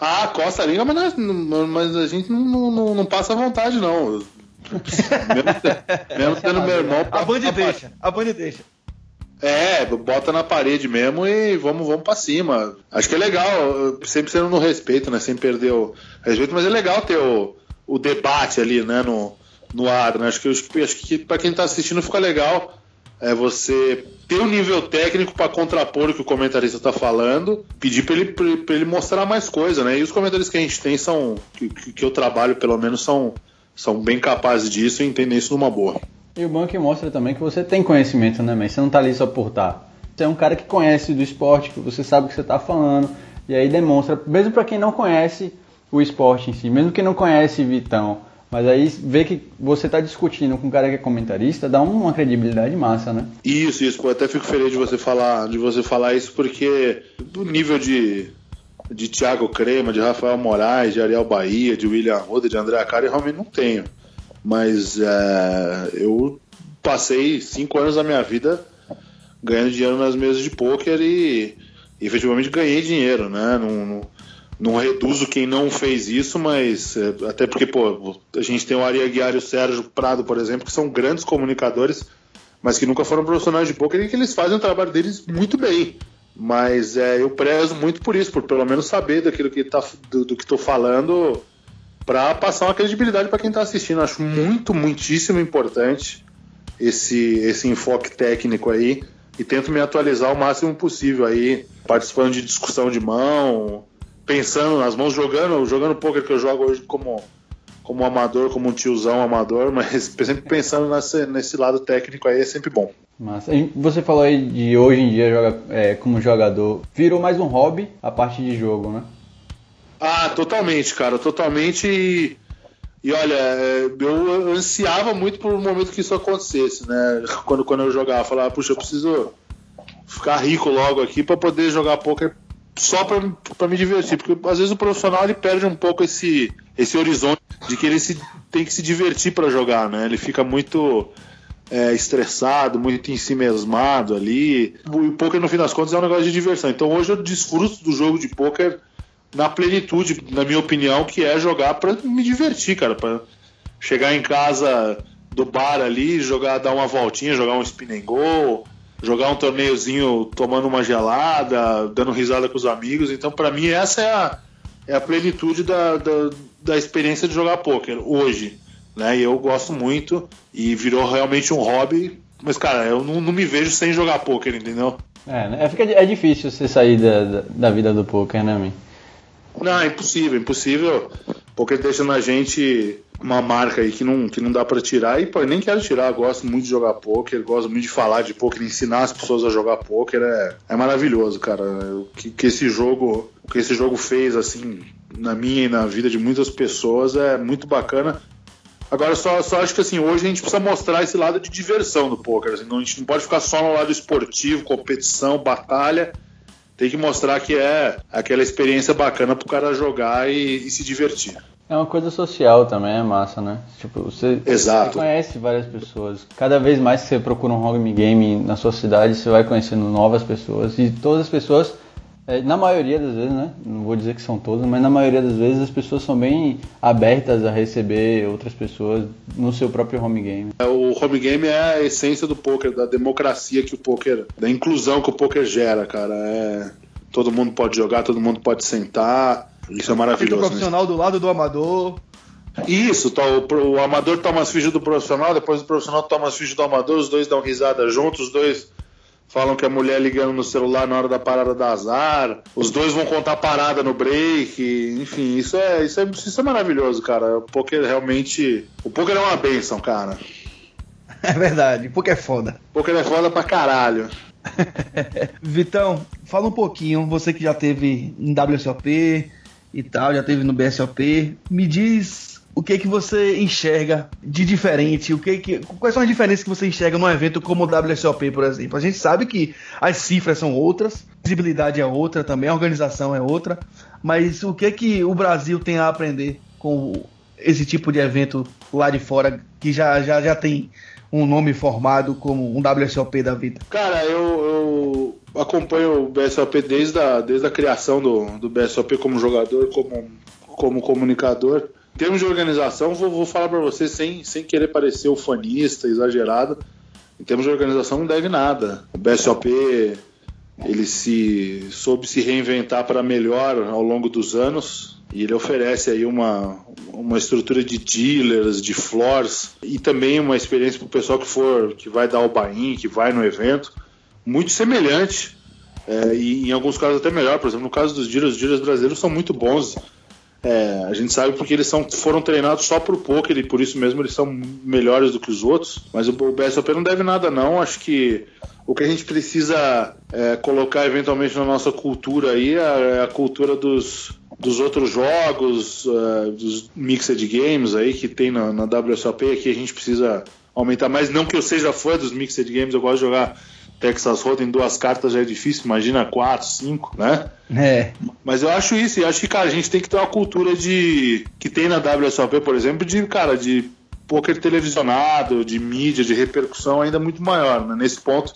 [SPEAKER 3] Ah, coça a língua, mas, não, mas a gente não, não, não passa vontade, não. mesmo, tendo meu irmão.
[SPEAKER 1] A Band deixa, a deixa.
[SPEAKER 3] É, bota na parede mesmo e vamos, vamos pra cima. Acho que é legal, sempre sendo no respeito, né? Sem perder o respeito, mas é legal ter o, o debate ali, né? No, no ar, né? Acho que, acho que pra quem tá assistindo fica legal é você ter um nível técnico para contrapor o que o comentarista está falando, pedir para ele, ele mostrar mais coisa, né? E os comentários que a gente tem são, que, que eu trabalho pelo menos, são, são bem capazes disso e entendem isso numa boa.
[SPEAKER 2] E o que mostra também que você tem conhecimento, né, mas você não está ali só por estar. Tá. Você é um cara que conhece do esporte, que você sabe o que você está falando, e aí demonstra, mesmo para quem não conhece o esporte em si, mesmo quem não conhece Vitão, mas aí ver que você está discutindo com um cara que é comentarista dá uma credibilidade massa, né?
[SPEAKER 3] Isso, isso. Pô, até fico feliz de você falar, de você falar isso porque do nível de de Thiago Crema, de Rafael Moraes, de Ariel Bahia, de William Roda, de André Acari, eu realmente não tenho. Mas é, eu passei cinco anos da minha vida ganhando dinheiro nas mesas de pôquer e, e efetivamente ganhei dinheiro, né? Não, não, não reduzo quem não fez isso, mas é, até porque pô, a gente tem o Ari Aguiar e o Sérgio Prado, por exemplo, que são grandes comunicadores, mas que nunca foram profissionais de poker e que eles fazem o trabalho deles muito bem. Mas é, eu prezo muito por isso, por pelo menos saber daquilo que tá, do, do que estou falando, para passar uma credibilidade para quem está assistindo. Acho muito, muitíssimo importante esse, esse enfoque técnico aí e tento me atualizar o máximo possível aí, participando de discussão de mão, pensando nas mãos, jogando, jogando poker que eu jogo hoje como, como amador, como um tiozão amador, [laughs] mas sempre pensando nesse, nesse lado técnico aí é sempre bom.
[SPEAKER 2] Mas você falou aí de hoje em dia joga, é, como jogador, virou mais um hobby a parte de jogo, né?
[SPEAKER 3] Ah, totalmente, cara, totalmente. E, e olha, é, eu ansiava muito por um momento que isso acontecesse, né? [laughs] Quando, quando eu jogava, falava, puxa, eu preciso ficar rico logo aqui para poder jogar poker só para me divertir, porque às vezes o profissional ele perde um pouco esse, esse horizonte de que ele se, tem que se divertir para jogar, né? Ele fica muito é, estressado, muito em si mesmado ali. O poker, no fim das contas, é um negócio de diversão. Então hoje eu desfruto do jogo de poker na plenitude, na minha opinião, que é jogar para me divertir, cara. Pra chegar em casa do bar ali, jogar, dar uma voltinha, jogar um spin and jogar um torneiozinho tomando uma gelada, dando risada com os amigos. Então, para mim, essa é a, é a plenitude da, da, da experiência de jogar poker hoje. Né? E eu gosto muito e virou realmente um hobby. Mas, cara, eu não, não me vejo sem jogar poker, entendeu?
[SPEAKER 2] É, né? é, fica, é difícil você sair da, da, da vida do poker, né, mim?
[SPEAKER 3] Não, é impossível, impossível. Poker deixa na gente uma marca aí que não, que não dá para tirar e pô, nem quero tirar, gosto muito de jogar poker, gosto muito de falar de poker, ensinar as pessoas a jogar poker é, é maravilhoso, cara. O que, que esse jogo, o que esse jogo fez assim na minha e na vida de muitas pessoas é muito bacana. Agora só, só acho que assim, hoje a gente precisa mostrar esse lado de diversão do poker, assim, a gente não pode ficar só no lado esportivo, competição, batalha tem que mostrar que é aquela experiência bacana pro cara jogar e, e se divertir.
[SPEAKER 2] É uma coisa social também, é massa, né? Tipo, você,
[SPEAKER 3] Exato.
[SPEAKER 2] você conhece várias pessoas. Cada vez mais que você procura um home game na sua cidade, você vai conhecendo novas pessoas. E todas as pessoas, é, na maioria das vezes, né? Não vou dizer que são todas, mas na maioria das vezes as pessoas são bem abertas a receber outras pessoas no seu próprio home game.
[SPEAKER 3] É, o home game é a essência do poker, da democracia que o poker, da inclusão que o poker gera, cara. É, todo mundo pode jogar, todo mundo pode sentar isso é maravilhoso.
[SPEAKER 1] o profissional né? do lado do amador.
[SPEAKER 3] Isso, tá, o, o, amador toma as fichas do profissional, depois o profissional toma as fichas do amador, os dois dão risada juntos, os dois falam que a mulher ligando no celular na hora da parada da azar, os dois vão contar parada no break, enfim, isso é, isso é, isso é maravilhoso, cara. O poker realmente. O poker é uma benção, cara.
[SPEAKER 1] É verdade, o poker é foda.
[SPEAKER 3] O poker é foda pra caralho. [laughs]
[SPEAKER 1] Vitão, fala um pouquinho, você que já teve em WSOP, e tal, já teve no BSOP. Me diz o que que você enxerga de diferente, o que que, quais são as diferenças que você enxerga num evento como o WSOP, por exemplo? A gente sabe que as cifras são outras, a visibilidade é outra também, a organização é outra, mas o que que o Brasil tem a aprender com esse tipo de evento lá de fora que já, já, já tem um nome formado como um WSOP da vida?
[SPEAKER 3] Cara, eu, eu acompanho o BSOP desde a, desde a criação do, do BSOP como jogador, como, como comunicador. Em termos de organização, vou, vou falar para você sem, sem querer parecer ufanista, exagerado. Em termos de organização, não deve nada. O BSOP ele se soube se reinventar para melhor ao longo dos anos e ele oferece aí uma, uma estrutura de dealers, de floors e também uma experiência para o pessoal que for que vai dar o buy que vai no evento muito semelhante é, e em alguns casos até melhor. Por exemplo, no caso dos dealers, os dealers brasileiros são muito bons. É, a gente sabe porque eles são, foram treinados só por poker e por isso mesmo eles são melhores do que os outros. Mas o BSOP não deve nada, não. Acho que o que a gente precisa é, colocar eventualmente na nossa cultura aí é, é a cultura dos, dos outros jogos, uh, dos mixed games aí que tem na, na WSOP. Aqui a gente precisa aumentar mais. Não que eu seja fã dos mixed games, eu gosto de jogar Texas Hold'em duas cartas já é difícil, imagina quatro, cinco, né?
[SPEAKER 1] É.
[SPEAKER 3] Mas eu acho isso, e acho que, cara, a gente tem que ter uma cultura de. que tem na WSOP, por exemplo, de, cara, de poker televisionado, de mídia, de repercussão ainda muito maior, né? Nesse ponto,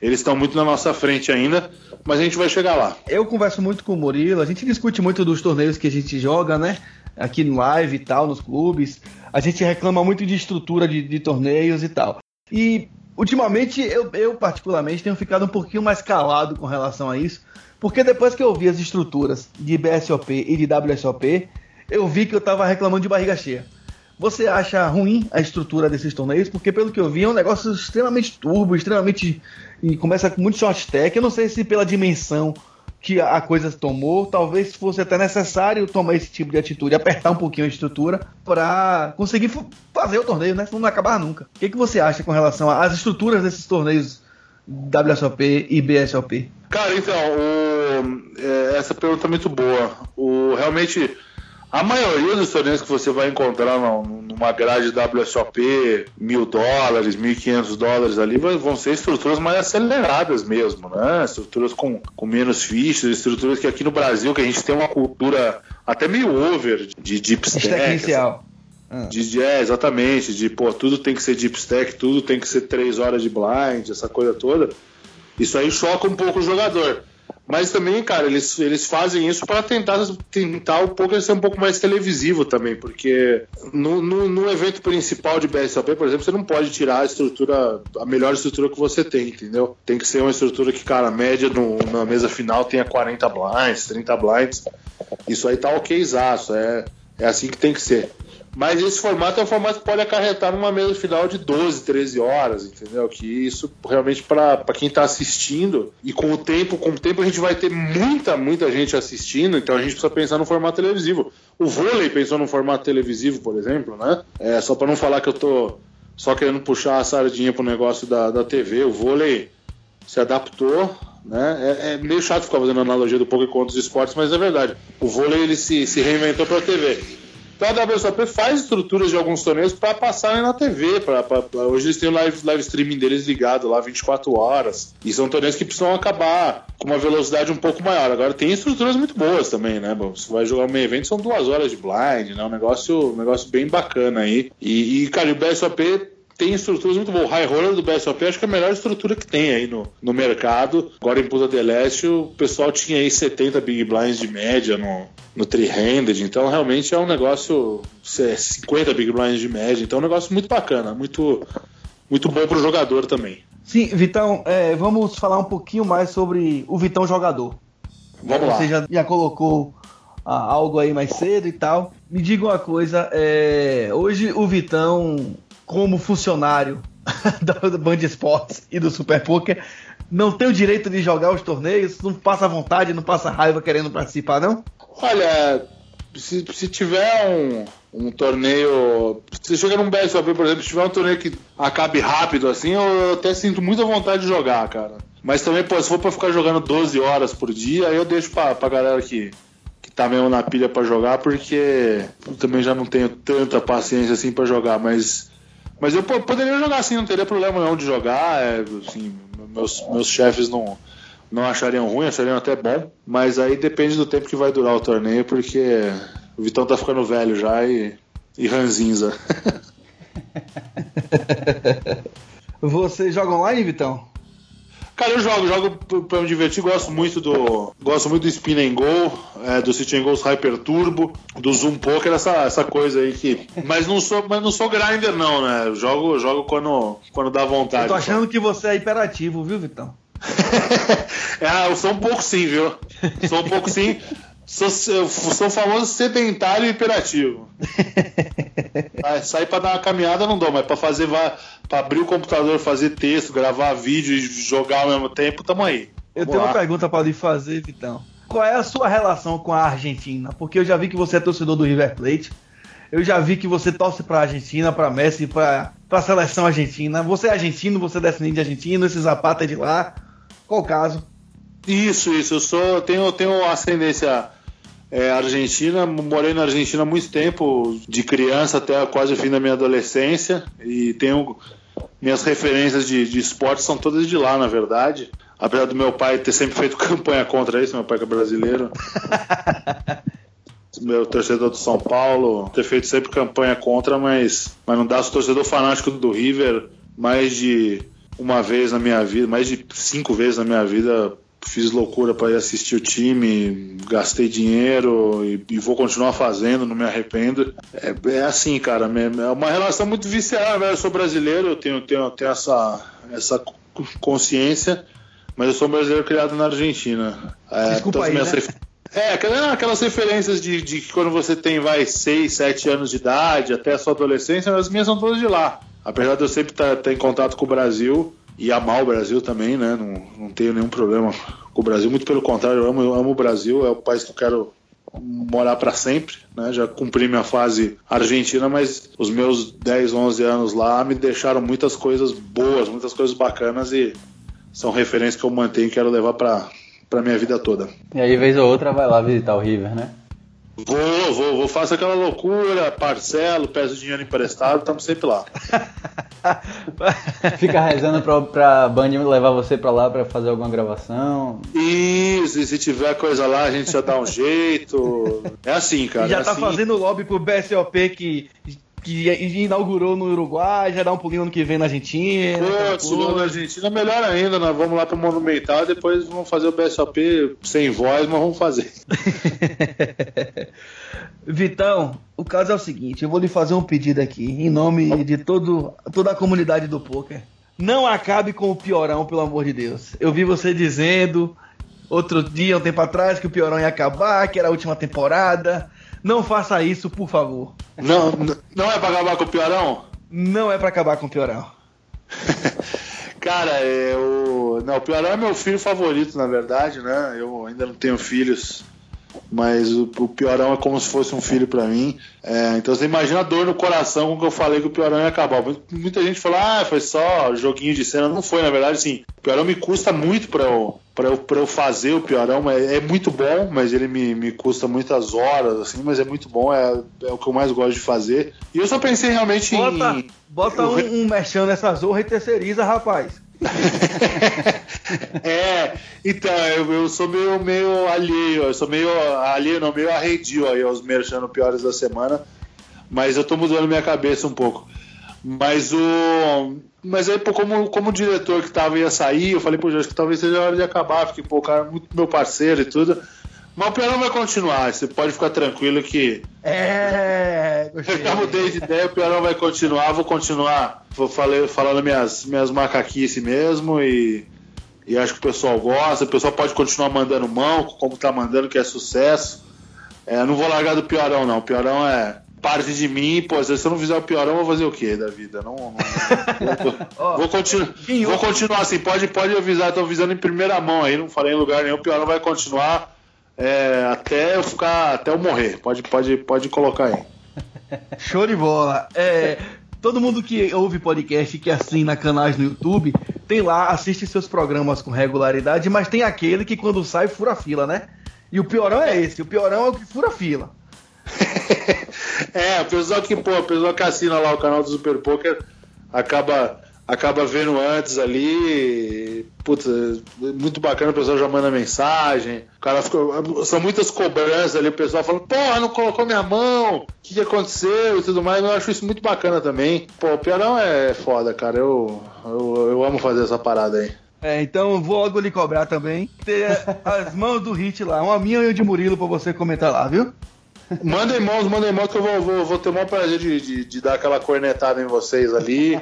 [SPEAKER 3] eles estão muito na nossa frente ainda, mas a gente vai chegar lá.
[SPEAKER 1] Eu converso muito com o Murilo, a gente discute muito dos torneios que a gente joga, né? Aqui no live e tal, nos clubes. A gente reclama muito de estrutura de, de torneios e tal. E ultimamente eu, eu, particularmente tenho ficado um pouquinho mais calado com relação a isso, porque depois que eu vi as estruturas de BSOP e de WSOP, eu vi que eu estava reclamando de barriga cheia. Você acha ruim a estrutura desses torneios? Porque pelo que eu vi é um negócio extremamente turbo, extremamente e começa com muito short stack. Eu não sei se pela dimensão que a coisa tomou, talvez fosse até necessário tomar esse tipo de atitude, apertar um pouquinho a estrutura para conseguir fazer o torneio, né? Senão não acabar nunca. O que, que você acha com relação às estruturas desses torneios WSOP e BSOP?
[SPEAKER 3] Cara, então, o, é, essa pergunta é muito boa. O, realmente a maioria dos torneios que você vai encontrar numa grade WSOP, mil dólares, mil e quinhentos dólares ali, vão ser estruturas mais aceleradas mesmo, né? Estruturas com, com menos fichas, estruturas que aqui no Brasil, que a gente tem uma cultura até meio over de deep stack.
[SPEAKER 1] inicial.
[SPEAKER 3] Ah. De, é, exatamente. De, pô, tudo tem que ser deep stack, tudo tem que ser três horas de blind, essa coisa toda. Isso aí choca um pouco o jogador. Mas também, cara, eles, eles fazem isso para tentar, tentar um pouco ser um pouco mais televisivo também, porque no, no, no, evento principal de BSOP, por exemplo, você não pode tirar a estrutura, a melhor estrutura que você tem, entendeu? Tem que ser uma estrutura que, cara, média no, na mesa final tenha 40 blinds, 30 blinds. Isso aí tá okzaço, é, é assim que tem que ser. Mas esse formato é um formato que pode acarretar numa mesa final de 12, 13 horas, entendeu? Que isso realmente para quem está assistindo e com o tempo, com o tempo a gente vai ter muita, muita gente assistindo, então a gente precisa pensar no formato televisivo. O vôlei pensou no formato televisivo, por exemplo, né? É, só para não falar que eu tô só querendo puxar a sardinha pro negócio da, da TV, o vôlei se adaptou, né? É, é, meio chato ficar fazendo analogia do poker com outros esportes, mas é verdade. O vôlei ele se, se reinventou para a TV. Então a WSOP faz estruturas de alguns torneios para passarem na TV. Pra, pra, pra, hoje eles têm o live, live streaming deles ligado lá 24 horas. E são torneios que precisam acabar com uma velocidade um pouco maior. Agora tem estruturas muito boas também, né? Bom, você vai jogar um evento, são duas horas de blind, né? Um negócio, um negócio bem bacana aí. E, e cara, o BSOP tem estruturas muito boas. O High Roller do BSOP acho que é a melhor estrutura que tem aí no, no mercado. Agora em Punta del Este o pessoal tinha aí 70 Big Blinds de média no, no three-handed, então realmente é um negócio 50 Big Blinds de média, então é um negócio muito bacana, muito, muito bom para o jogador também.
[SPEAKER 1] Sim, Vitão, é, vamos falar um pouquinho mais sobre o Vitão jogador.
[SPEAKER 3] Vamos
[SPEAKER 1] Você
[SPEAKER 3] lá.
[SPEAKER 1] já, já colocou ah, algo aí mais cedo e tal. Me diga uma coisa, é, hoje o Vitão como funcionário [laughs] do Band Esportes e do Super Poker, não tem o direito de jogar os torneios? Não passa vontade, não passa raiva querendo participar, não?
[SPEAKER 3] Olha, se, se tiver um, um torneio. Se chega num BSOP, por exemplo, se tiver um torneio que acabe rápido assim, eu até sinto muita vontade de jogar, cara. Mas também, pô, se for pra ficar jogando 12 horas por dia, aí eu deixo pra, pra galera que, que tá mesmo na pilha pra jogar, porque eu também já não tenho tanta paciência assim pra jogar, mas mas eu poderia jogar assim, não teria problema não de jogar. É, assim, meus, meus chefes não, não achariam ruim, achariam até bom. Mas aí depende do tempo que vai durar o torneio, porque o Vitão tá ficando velho já e, e ranzinza. [laughs]
[SPEAKER 1] Você joga online, Vitão?
[SPEAKER 3] Cara, eu jogo, jogo pra me divertir, gosto muito do. Gosto muito do Spin and Go, é, do City and Go's Hyper Turbo, do Zoom Poker, essa, essa coisa aí que. Mas não sou, mas não sou grinder, não, né? Eu jogo, jogo quando, quando dá vontade. Eu
[SPEAKER 1] tô achando só. que você é hiperativo, viu, Vitão? [laughs]
[SPEAKER 3] é, eu sou um pouco sim, viu? Sou um pouco sim. Sou, sou famoso sedentário e hiperativo. [laughs] Sair para dar uma caminhada não dou, mas para fazer, para abrir o computador, fazer texto, gravar vídeo e jogar ao mesmo tempo, tamo aí.
[SPEAKER 1] Eu tenho lá. uma pergunta para lhe fazer, Vitão. Qual é a sua relação com a Argentina? Porque eu já vi que você é torcedor do River Plate. Eu já vi que você torce para a Argentina, para Messi, para a seleção argentina. Você é argentino, você é descendente de argentino, esse Zapata é de lá. Qual o caso?
[SPEAKER 3] Isso, isso. Eu sou, tenho, tenho ascendência é, Argentina, morei na Argentina há muito tempo, de criança até quase o fim da minha adolescência, e tenho minhas referências de, de esporte são todas de lá, na verdade. Apesar do meu pai ter sempre feito [laughs] campanha contra isso, meu pai que é brasileiro. [laughs] meu torcedor do São Paulo, ter feito sempre campanha contra, mas, mas não dá. Sou torcedor fanático do River mais de uma vez na minha vida, mais de cinco vezes na minha vida fiz loucura para ir assistir o time, gastei dinheiro e, e, vou continuar fazendo, não me arrependo. É, é assim, cara, é uma relação muito visceral. Né? Eu sou brasileiro, eu tenho, tenho, tenho essa, essa consciência, mas eu sou brasileiro criado na Argentina.
[SPEAKER 1] É, Desculpa aí, né?
[SPEAKER 3] É, aquelas referências de, de quando você tem, vai, 6, 7 anos de idade, até a sua adolescência, as minhas são todas de lá. Apesar de eu sempre estar, estar em contato com o Brasil, e amar o Brasil também, né? Não, não tenho nenhum problema com o Brasil, muito pelo contrário, eu amo, eu amo o Brasil, é o país que eu quero morar para sempre, né? Já cumpri minha fase argentina, mas os meus 10, 11 anos lá me deixaram muitas coisas boas, muitas coisas bacanas e são referências que eu mantenho e quero levar para para minha vida toda.
[SPEAKER 2] E aí vez ou outra vai lá visitar o River, né?
[SPEAKER 3] Vou, vou, vou, faço aquela loucura, parcelo, peço dinheiro emprestado, estamos sempre lá. [laughs]
[SPEAKER 2] Fica rezando pra, pra Band levar você pra lá pra fazer alguma gravação.
[SPEAKER 3] Isso, e se tiver coisa lá, a gente já dá um jeito. É assim, cara.
[SPEAKER 1] E já
[SPEAKER 3] é
[SPEAKER 1] tá
[SPEAKER 3] assim.
[SPEAKER 1] fazendo lobby pro BSOP que que inaugurou no Uruguai, já dá um pulinho no que vem na Argentina.
[SPEAKER 3] Pô, na Argentina, melhor ainda, nós vamos lá pro Monumental, depois vamos fazer o BSOP sem voz, mas vamos fazer. [laughs]
[SPEAKER 1] Vitão, o caso é o seguinte, eu vou lhe fazer um pedido aqui, em nome de todo, toda a comunidade do poker. Não acabe com o piorão, pelo amor de Deus. Eu vi você dizendo outro dia, um tempo atrás, que o piorão ia acabar, que era a última temporada. Não faça isso, por favor.
[SPEAKER 3] Não, não é pra acabar com o piorão?
[SPEAKER 1] Não é pra acabar com o piorão. [laughs]
[SPEAKER 3] Cara, eu. Não, o piorão é meu filho favorito, na verdade, né? Eu ainda não tenho filhos mas o, o Piorão é como se fosse um filho para mim. É, então você imagina a dor no coração com que eu falei que o Piorão ia acabar. Muita gente falou, ah, foi só joguinho de cena. Não foi, na verdade, sim. O Piorão me custa muito para eu, pra eu, pra eu fazer o Piorão. É, é muito bom, mas ele me, me custa muitas horas, assim, mas é muito bom, é, é o que eu mais gosto de fazer. E eu só pensei realmente
[SPEAKER 1] bota,
[SPEAKER 3] em.
[SPEAKER 1] Bota [laughs] um, um mexão nessa zorra e terceiriza, rapaz. [laughs]
[SPEAKER 3] é, então, eu, eu, sou meio, meio alheio, eu sou meio alheio, não, meio arredio aí aos merchando piores da semana, mas eu tô mudando minha cabeça um pouco. Mas o. Mas aí, como, como diretor que tava ia sair, eu falei, pô, acho que talvez seja a hora de acabar, porque, pô, o cara é muito meu parceiro e tudo. Mas o Piorão vai continuar, você pode ficar tranquilo que.
[SPEAKER 1] É.
[SPEAKER 3] Eu já mudei de ideia, o Piorão vai continuar, vou continuar vou falei, falando minhas, minhas macaquices mesmo e, e acho que o pessoal gosta, o pessoal pode continuar mandando mão, como tá mandando, que é sucesso. É, não vou largar do Piorão, não. O Piorão é parte de mim, pô, se eu não fizer o Piorão, eu vou fazer o quê da vida? Não, não, não [laughs] vou, continuar, vou continuar assim, pode, pode avisar, tô avisando em primeira mão aí, não falei em lugar nenhum, o Piorão vai continuar é, até eu ficar, até eu morrer. Pode, pode, pode colocar aí. [laughs]
[SPEAKER 1] Show de bola. É, todo mundo que ouve podcast que assina canais no YouTube tem lá, assiste seus programas com regularidade, mas tem aquele que quando sai fura fila, né? E o piorão é esse, o piorão é o que fura fila. [laughs]
[SPEAKER 3] é, o pessoal que, pô, o pessoal que assina lá o canal do Super Poker acaba acaba vendo antes ali. Putz, muito bacana, o pessoal já manda mensagem. O cara ficou, são muitas cobranças ali, o pessoal falando, porra, não colocou minha mão, o que, que aconteceu e tudo mais. Eu acho isso muito bacana também. Pô, o Piarão é foda, cara. Eu, eu, eu amo fazer essa parada aí.
[SPEAKER 1] É, então vou logo lhe cobrar também. Ter as mãos do Hit lá, uma minha e uma de Murilo pra você comentar lá, viu?
[SPEAKER 3] Manda mãos, manda mãos que eu vou, vou, vou ter o maior prazer de, de, de, dar aquela cornetada em vocês ali.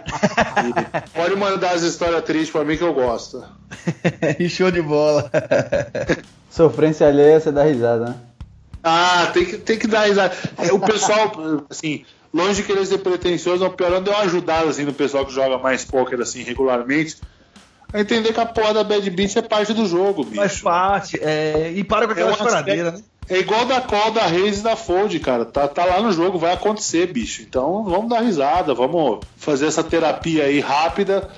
[SPEAKER 3] pode mandar as histórias tristes pra mim que eu gosto. [laughs]
[SPEAKER 1] e show de bola. [laughs]
[SPEAKER 2] Sofrência alheia, você dá risada, né?
[SPEAKER 3] Ah, tem que, tem que dar risada. É, o pessoal, assim, longe de querer ser pretencioso, o pior deu uma ajudada assim, no pessoal que joga mais poker assim, regularmente. A entender que a porra da Bad Beat é parte do jogo, bicho.
[SPEAKER 1] Faz parte, é... e para com aquela é choradeira, né?
[SPEAKER 3] É igual da call da Reis e da Fold, cara. Tá, tá lá no jogo, vai acontecer, bicho. Então vamos dar risada, vamos fazer essa terapia aí rápida.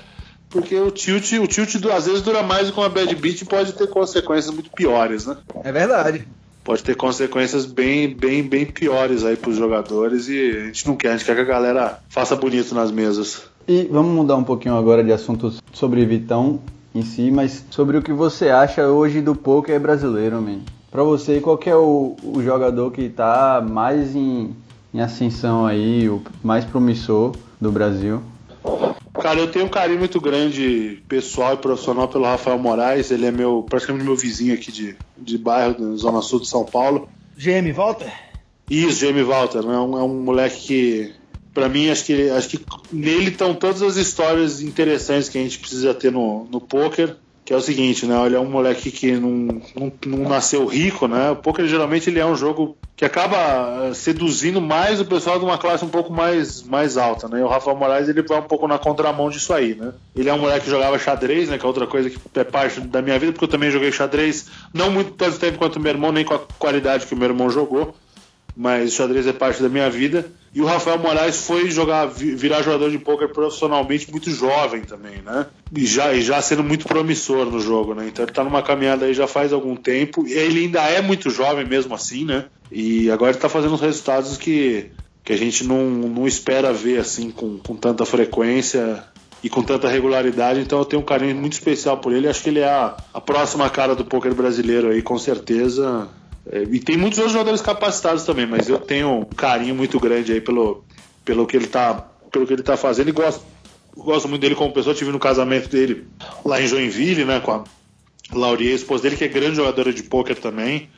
[SPEAKER 3] Porque o tilt, o tilt às vezes dura mais do que uma bad beat e pode ter consequências muito piores, né?
[SPEAKER 1] É verdade.
[SPEAKER 3] Pode ter consequências bem, bem, bem piores aí pros jogadores e a gente não quer, a gente quer que a galera faça bonito nas mesas.
[SPEAKER 2] E vamos mudar um pouquinho agora de assuntos sobre Vitão em si, mas sobre o que você acha hoje do poker brasileiro, man. Para você, qual que é o, o jogador que está mais em, em ascensão aí, o mais promissor do Brasil?
[SPEAKER 3] Cara, eu tenho um carinho muito grande pessoal e profissional pelo Rafael Moraes. Ele é meu praticamente meu vizinho aqui de, de bairro, da Zona Sul de São Paulo.
[SPEAKER 1] GM Walter?
[SPEAKER 3] Isso, GM Walter. É um, é um moleque que, para mim, acho que, acho que nele estão todas as histórias interessantes que a gente precisa ter no, no poker que é o seguinte, né? Ele é um moleque que não, não, não, nasceu rico, né? O poker geralmente ele é um jogo que acaba eh, seduzindo mais o pessoal de uma classe um pouco mais, mais alta, né? E o Rafael Moraes ele vai um pouco na contramão disso aí, né? Ele é um moleque que jogava xadrez, né? Que é outra coisa que é parte da minha vida, porque eu também joguei xadrez, não muito tanto tempo quanto meu irmão, nem com a qualidade que o meu irmão jogou mas xadrez é parte da minha vida. E o Rafael Moraes foi jogar, virar jogador de pôquer profissionalmente muito jovem também, né? E já, e já sendo muito promissor no jogo, né? Então ele tá numa caminhada aí já faz algum tempo. Ele ainda é muito jovem mesmo assim, né? E agora ele tá fazendo os resultados que, que a gente não, não espera ver assim com, com tanta frequência e com tanta regularidade, então eu tenho um carinho muito especial por ele. Acho que ele é a, a próxima cara do poker brasileiro aí, com certeza. É, e tem muitos outros jogadores capacitados também, mas eu tenho um carinho muito grande aí pelo, pelo que ele tá, pelo que ele tá fazendo e gosto, gosto muito dele como pessoa. Tive no casamento dele lá em Joinville, né, com a Laurier, esposa dele, que é grande jogadora de pôquer também.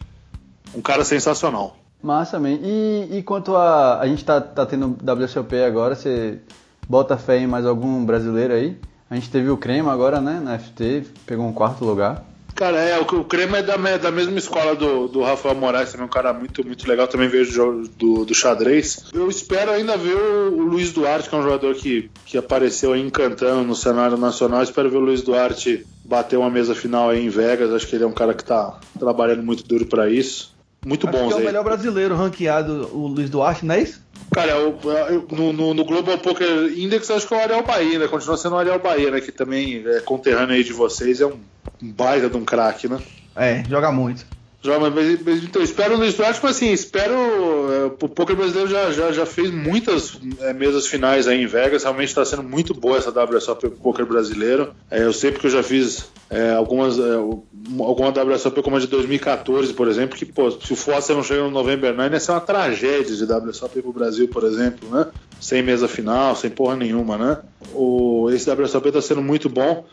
[SPEAKER 3] Um cara sensacional.
[SPEAKER 2] Massa, man. E, e quanto a. A gente tá, tá tendo WSOP agora, você bota fé em mais algum brasileiro aí? A gente teve o Crema agora, né, na FT, pegou um quarto lugar.
[SPEAKER 3] Cara, é, o, o Crema é da, da mesma escola do, do Rafael Moraes, também um cara muito, muito legal, também vejo o jogo do, do xadrez. Eu espero ainda ver o, o, Luiz Duarte, que é um jogador que, que apareceu aí encantando no cenário nacional. Espero ver o Luiz Duarte bater uma mesa final aí em Vegas. Acho que ele é um cara que tá trabalhando muito duro para isso. Muito
[SPEAKER 1] Acho
[SPEAKER 3] bom,
[SPEAKER 1] é o melhor brasileiro ranqueado, o Luiz Duarte, não é isso?
[SPEAKER 3] Cara, eu, eu, no, no, no, Global Poker Index, acho que é o Ariel Bahia, né? Continua sendo o Ariel Bahia, né? Que também é conterrâneo aí de vocês, é um baita de um craque, né?
[SPEAKER 1] É, joga muito.
[SPEAKER 3] Joga, mas, mas, então, espero no Luiz tipo assim, espero. É, o poker brasileiro já, já, já fez muitas é, mesas finais aí em Vegas, realmente está sendo muito boa essa WSOP Poker brasileiro. É, eu sei porque eu já fiz é, algumas, é, alguma WSOP como a de 2014, por exemplo, que pô, se o Foster não chega no November 9, ia ser uma tragédia de WSOP pro Brasil, por exemplo, né? Sem mesa final, sem porra nenhuma, né? O, esse WSOP está sendo muito bom.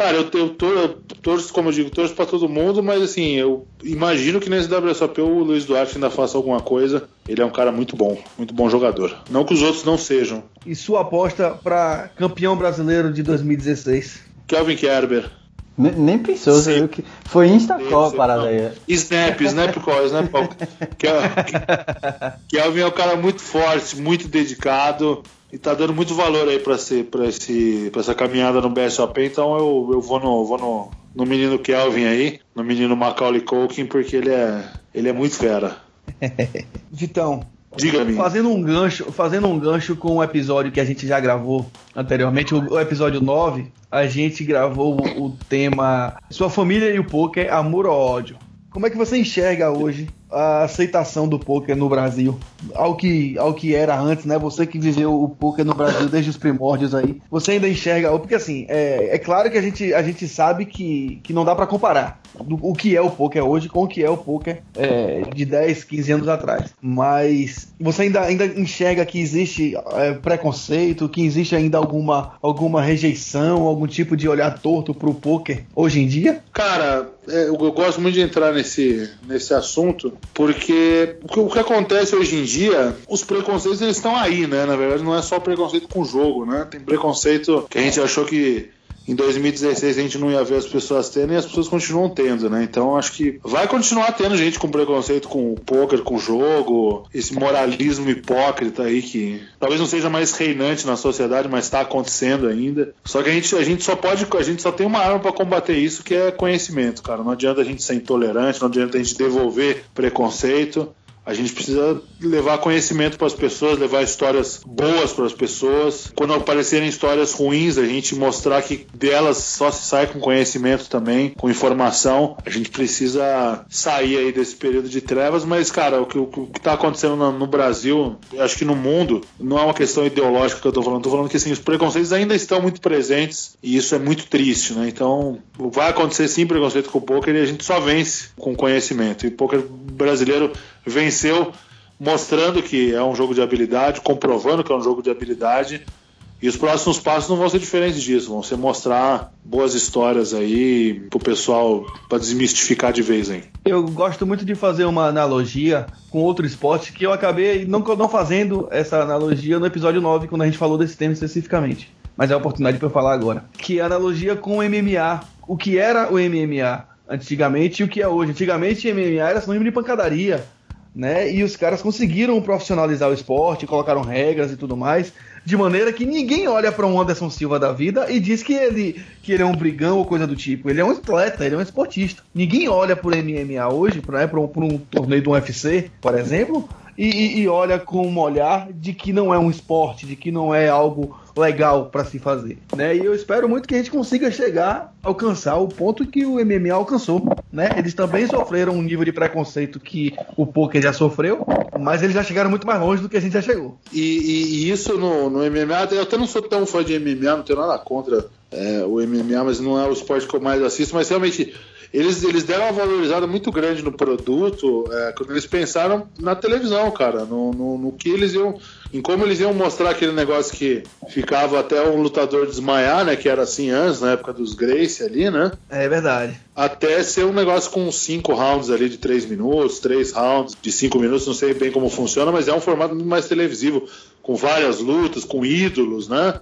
[SPEAKER 3] Cara, eu, eu, tor, eu torço, como eu digo, torço pra todo mundo, mas assim, eu imagino que nesse WSOP o Luiz Duarte ainda faça alguma coisa. Ele é um cara muito bom, muito bom jogador. Não que os outros não sejam.
[SPEAKER 1] E sua aposta para campeão brasileiro de 2016?
[SPEAKER 3] Kelvin Kerber.
[SPEAKER 2] Nem, nem pensou, você viu que foi Instacall a parada aí.
[SPEAKER 3] Snap, Snap Call, Snap Call. [laughs] Kelvin é um cara muito forte, muito dedicado e tá dando muito valor aí para esse, pra esse, pra essa caminhada no BSOP, então eu, eu vou, no, vou no, no menino Kelvin aí, no menino Macaulay Culkin, porque ele é, ele é muito fera. [laughs]
[SPEAKER 1] Vitão,
[SPEAKER 3] Diga-me.
[SPEAKER 1] Fazendo um gancho, fazendo um gancho com o episódio que a gente já gravou anteriormente, o, o episódio 9, a gente gravou o, o tema Sua família e o poker, amor ou ódio. Como é que você enxerga hoje a aceitação do poker no Brasil ao que, ao que era antes, né? Você que viveu o poker no Brasil desde os primórdios aí, você ainda enxerga, porque assim, é, é claro que a gente, a gente sabe que, que não dá para comparar do, o que é o poker hoje com o que é o poker é, de 10, 15 anos atrás. Mas você ainda, ainda enxerga que existe é, preconceito, que existe ainda alguma, alguma rejeição, algum tipo de olhar torto pro poker hoje em dia?
[SPEAKER 3] Cara, é, eu, eu gosto muito de entrar nesse, nesse assunto porque o que, acontece hoje em dia, os preconceitos eles estão aí, né? Na verdade, não é só preconceito com o jogo, né? Tem preconceito que a gente achou que em 2016 a gente não ia ver as pessoas tendo e as pessoas continuam tendo, né? Então acho que vai continuar tendo gente com preconceito com o poker, com o jogo, esse moralismo hipócrita aí que talvez não seja mais reinante na sociedade, mas está acontecendo ainda. Só que a gente, a gente só pode, a gente só tem uma arma para combater isso, que é conhecimento, cara. Não adianta a gente ser intolerante, não adianta a gente devolver preconceito. A gente precisa levar conhecimento para as pessoas, levar histórias boas para as pessoas. Quando aparecerem histórias ruins, a gente mostrar que delas só se sai com conhecimento também, com informação. A gente precisa sair aí desse período de trevas, mas, cara, o que, está acontecendo no, no, Brasil, acho que no mundo, não é uma questão ideológica que eu estou falando, estou falando que assim, os preconceitos ainda estão muito presentes e isso é muito triste, né? Então, vai acontecer sim preconceito com o poker e a gente só vence com conhecimento. E o poker brasileiro venceu mostrando que é um jogo de habilidade, comprovando que é um jogo de habilidade. E os próximos passos não vão ser diferentes disso, vão ser mostrar boas histórias aí pro pessoal para desmistificar de vez aí.
[SPEAKER 1] Eu gosto muito de fazer uma analogia com outro esporte que eu acabei não, não fazendo essa analogia no episódio 9, quando a gente falou desse tema especificamente. Mas é a oportunidade para eu falar agora. Que é a analogia com o MMA. O que era o MMA antigamente e o que é hoje. Antigamente, MMA era sinônimo de pancadaria né? E os caras conseguiram profissionalizar o esporte, colocaram regras e tudo mais, de maneira que ninguém olha para um Anderson Silva da vida e diz que ele, que ele é um brigão ou coisa do tipo. Ele é um atleta, ele é um esportista. Ninguém olha por MMA hoje, para né, um, um torneio do UFC, por exemplo, e, e, olha com um olhar de que não é um esporte, de que não é algo legal para se fazer, né? E eu espero muito que a gente consiga chegar, alcançar o ponto que o MMA alcançou, né? Eles também sofreram um nível de preconceito que o poker já sofreu, mas eles já chegaram muito mais longe do que a gente já chegou.
[SPEAKER 3] E, e, e isso no, no, MMA, eu até não sou tão fã de MMA, não tenho nada contra é, o MMA, mas não é o esporte que eu mais assisto, mas realmente eles, eles deram uma valorizada muito grande no produto é, quando eles pensaram na televisão, cara, no, no, no, que eles iam em como eles iam mostrar aquele negócio que ficava até um lutador desmaiar, né? Que era assim antes, na época dos Grace ali, né?
[SPEAKER 1] É verdade.
[SPEAKER 3] Até ser um negócio com cinco rounds ali de três minutos, três rounds de cinco minutos, não sei bem como funciona, mas é um formato muito mais televisivo, com várias lutas, com ídolos, né?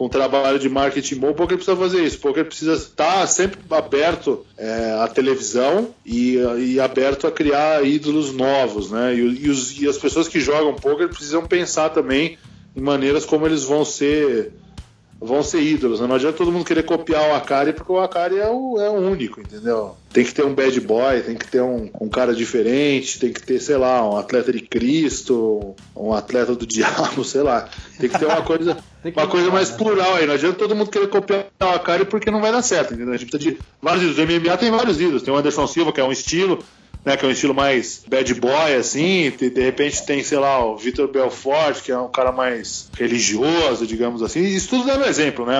[SPEAKER 3] Com trabalho de marketing bom, o poker precisa fazer isso. O poker precisa estar sempre aberto é, à televisão e, e, aberto a criar ídolos novos, né? E, e, os, e, as pessoas que jogam poker precisam pensar também em maneiras como eles vão ser vão ser ídolos. Né? Não adianta todo mundo querer copiar o Akari, porque o Akari é o, é o único, entendeu? Tem que ter um bad boy, tem que ter um, um, cara diferente, tem que ter, sei lá, um atleta de Cristo, um atleta do [laughs] diabo, sei lá. Tem que ter uma coisa, [laughs] uma coisa mais né? plural aí. Não adianta todo mundo querer copiar o Akari porque não vai dar certo, entendeu? A gente precisa de vários ídolos. O MMA tem vários ídolos. Tem o Anderson Silva, que é um estilo né, que é um estilo mais bad boy, assim, de, de repente tem, sei lá, o Vitor Belfort, que é um cara mais religioso, digamos assim, isso tudo dando exemplo, né,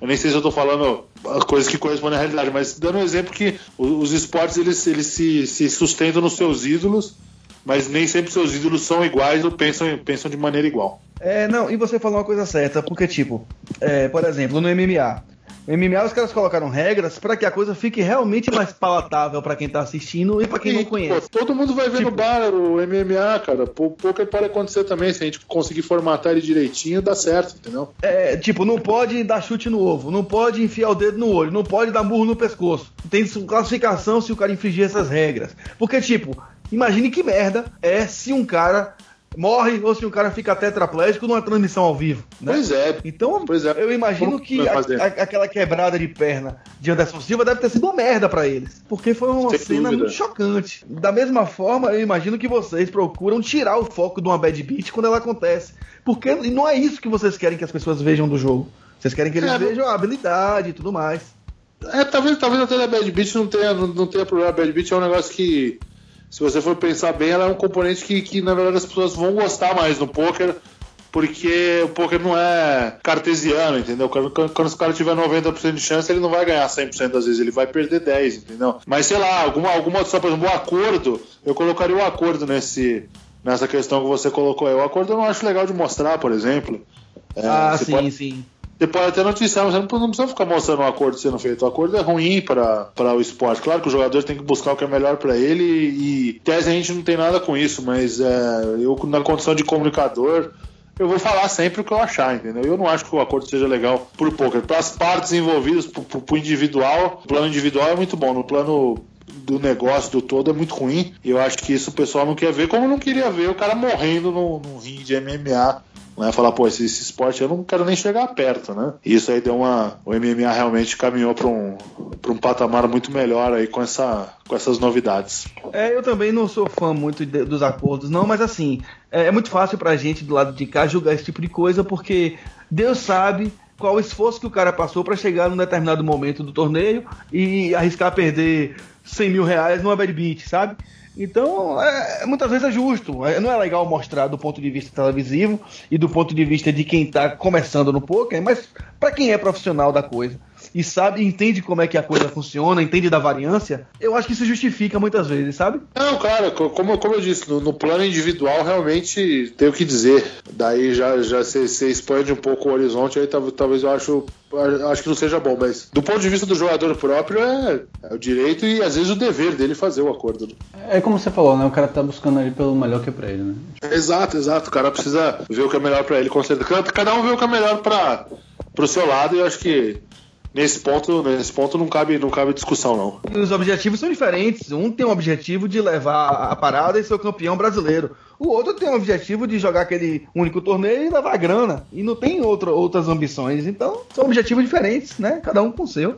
[SPEAKER 3] eu nem sei se eu tô falando coisas que correspondem à realidade, mas dando um exemplo que os esportes, eles, eles se, se sustentam nos seus ídolos, mas nem sempre seus ídolos são iguais ou pensam, pensam de maneira igual.
[SPEAKER 1] É, não, e você falou uma coisa certa, porque, tipo, é, por exemplo, no MMA, MMA os caras colocaram regras para que a coisa fique realmente mais palatável para quem tá assistindo e para quem e, não conhece.
[SPEAKER 3] Pô, todo mundo vai ver tipo, no bar o MMA, cara. Pouco pode acontecer também. Se a gente conseguir formatar ele direitinho, dá certo, entendeu?
[SPEAKER 1] É, tipo, não pode dar chute no ovo, não pode enfiar o dedo no olho, não pode dar burro no pescoço. Tem classificação se o cara infringir essas regras. Porque, tipo, imagine que merda é se um cara morre ou se o cara fica tetraplégico numa transmissão ao vivo. Né?
[SPEAKER 3] Pois é.
[SPEAKER 1] Então,
[SPEAKER 3] pois é.
[SPEAKER 1] eu imagino Como que a, a, aquela quebrada de perna de Anderson Silva deve ter sido uma merda para eles. Porque foi uma Sem cena dúvida. muito chocante. Da mesma forma, eu imagino que vocês procuram tirar o foco de uma bad beat quando ela acontece. Porque não é isso que vocês querem que as pessoas vejam do jogo. Vocês querem que eles é, vejam a habilidade e tudo mais.
[SPEAKER 3] É, talvez, talvez até a Bad Beat não tenha, não, não tenha problema. A Bad Beat é um negócio que se você for pensar bem, ela é um componente que, que na verdade as pessoas vão gostar mais no poker, porque o poker não é cartesiano, entendeu? Quando, quando o cara tiver 90% de chance, ele não vai ganhar 100% das vezes, ele vai perder 10, entendeu? Mas sei lá, alguma alguma outra, por exemplo, o acordo, eu colocaria o acordo nesse nessa questão que você colocou aí. O acordo eu não acho legal de mostrar, por exemplo.
[SPEAKER 1] É, ah, sim, pode... sim.
[SPEAKER 3] Pode até noticiar, mas você não, precisa ficar mostrando um acordo sendo feito. O acordo é ruim para o esporte. Claro que o jogador tem que buscar o que é melhor para ele e, tese, a gente não tem nada com isso, mas é, eu, na condição de comunicador, eu vou falar sempre o que eu achar, entendeu? Eu não acho que o acordo seja legal por poker. Para as partes envolvidas, para o individual, o plano individual é muito bom. No plano do negócio do todo é muito ruim. E eu acho que isso o pessoal não quer ver, como não queria ver o cara morrendo no, no ringue de MMA né? Falar, pô, esse, esse, esporte eu não quero nem chegar perto, né? E isso aí deu uma. O MMA realmente caminhou para um, um patamar muito melhor aí com, essa, com essas novidades.
[SPEAKER 1] É, eu também não sou fã muito de, dos acordos, não, mas assim, é, é muito fácil pra gente do lado de cá julgar esse tipo de coisa, porque Deus sabe qual o esforço que o cara passou para chegar num determinado momento do torneio e arriscar perder 100 mil reais numa bad beat, sabe? Então, é, muitas vezes é justo. É, não é legal mostrar do ponto de vista televisivo e do ponto de vista de quem está começando no poker, mas para quem é profissional da coisa e sabe, entende como é que a coisa funciona, entende da variância, eu acho que isso justifica muitas vezes, sabe?
[SPEAKER 3] Não, cara, como, como eu disse, no, no plano individual realmente tem o que dizer. Daí já, já expande um pouco o horizonte, aí talvez eu acho, acho que não seja bom, mas do ponto de vista do jogador próprio é, é o direito e às vezes o dever dele fazer o acordo. Né?
[SPEAKER 2] É como você falou, né? O cara tá buscando ali pelo melhor que é pra ele, né?
[SPEAKER 3] Exato, exato. O cara precisa ver o que é melhor pra ele, com certeza. Cada um vê o que é melhor pra, pro seu lado e eu acho que Nesse ponto, nesse ponto não cabe, não cabe discussão, não.
[SPEAKER 1] E os objetivos são diferentes. Um tem o objetivo de levar a parada e ser o campeão brasileiro. O outro tem o objetivo de jogar aquele único torneio e levar a grana. E não tem outro, outras ambições. Então, são objetivos diferentes, né? Cada um com o seu.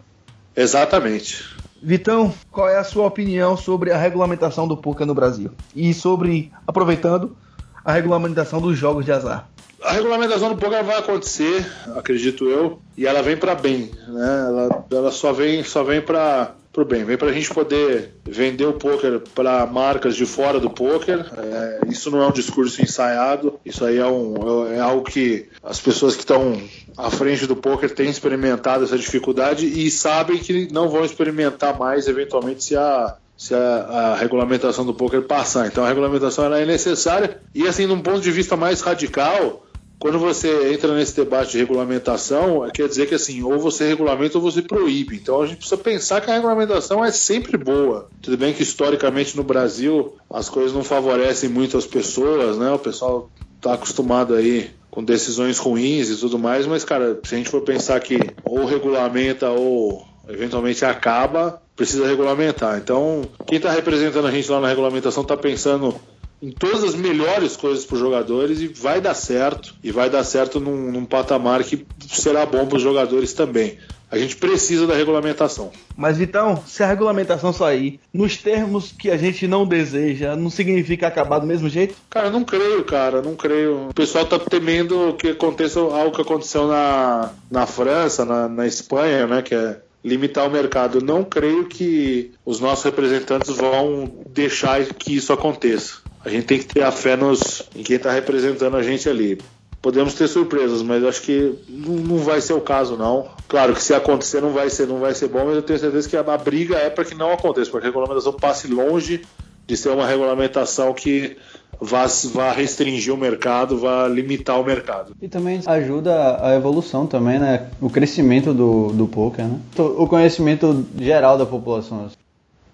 [SPEAKER 3] Exatamente.
[SPEAKER 1] Vitão, qual é a sua opinião sobre a regulamentação do poker no Brasil? E sobre, aproveitando, a regulamentação dos jogos de azar?
[SPEAKER 3] A regulamentação do poker vai acontecer, acredito eu, e ela vem para bem, né? Ela, ela só vem, só vem para pro bem, vem para a gente poder vender o poker para marcas de fora do poker. É, isso não é um discurso ensaiado, isso aí é, um, é algo que as pessoas que estão à frente do poker têm experimentado essa dificuldade e sabem que não vão experimentar mais eventualmente se a se a, a, regulamentação do poker passar. Então a regulamentação ela é necessária e assim, num ponto de vista mais radical, quando você entra nesse debate de regulamentação, quer dizer que assim, ou você regulamenta ou você proíbe. Então a gente precisa pensar que a regulamentação é sempre boa. Tudo bem que historicamente no Brasil as coisas não favorecem muito as pessoas, né? O pessoal está acostumado aí com decisões ruins e tudo mais, mas cara, se a gente for pensar que ou regulamenta ou eventualmente acaba, precisa regulamentar. Então, quem está representando a gente lá na regulamentação está pensando em todas as melhores coisas para os jogadores e vai dar certo. E vai dar certo num, num patamar que será bom para os jogadores também. A gente precisa da regulamentação.
[SPEAKER 1] Mas Vitão, se a regulamentação sair nos termos que a gente não deseja, não significa acabar do mesmo jeito?
[SPEAKER 3] Cara, não creio, cara, não creio. O pessoal tá temendo que aconteça algo que aconteceu na, na França, na, na Espanha, né? Que é limitar o mercado. Não creio que os nossos representantes vão deixar que isso aconteça. A gente tem que ter a fé nos, em quem está representando a gente ali. Podemos ter surpresas, mas acho que não, não, vai ser o caso, não. Claro que se acontecer não vai ser, não vai ser bom, mas eu tenho certeza que a, a briga é para que não aconteça, para que a regulamentação passe longe de ser uma regulamentação que vá, vá restringir o mercado, vá limitar o mercado.
[SPEAKER 2] E também ajuda a evolução também, né? O crescimento do, do poker, né? O conhecimento geral da população.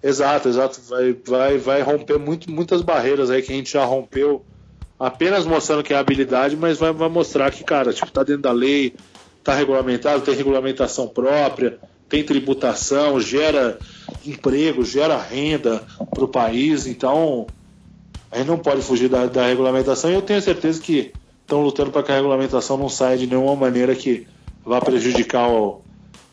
[SPEAKER 3] Exato, exato. Vai, vai, vai romper muito, muitas barreiras aí que a gente já rompeu, apenas mostrando que é habilidade, mas vai, vai mostrar que, cara, tipo, tá dentro da lei, tá regulamentado, tem regulamentação própria, tem tributação, gera emprego, gera renda para o país. Então, a gente não pode fugir da, da regulamentação e eu tenho certeza que estão lutando para que a regulamentação não saia de nenhuma maneira que vá prejudicar o,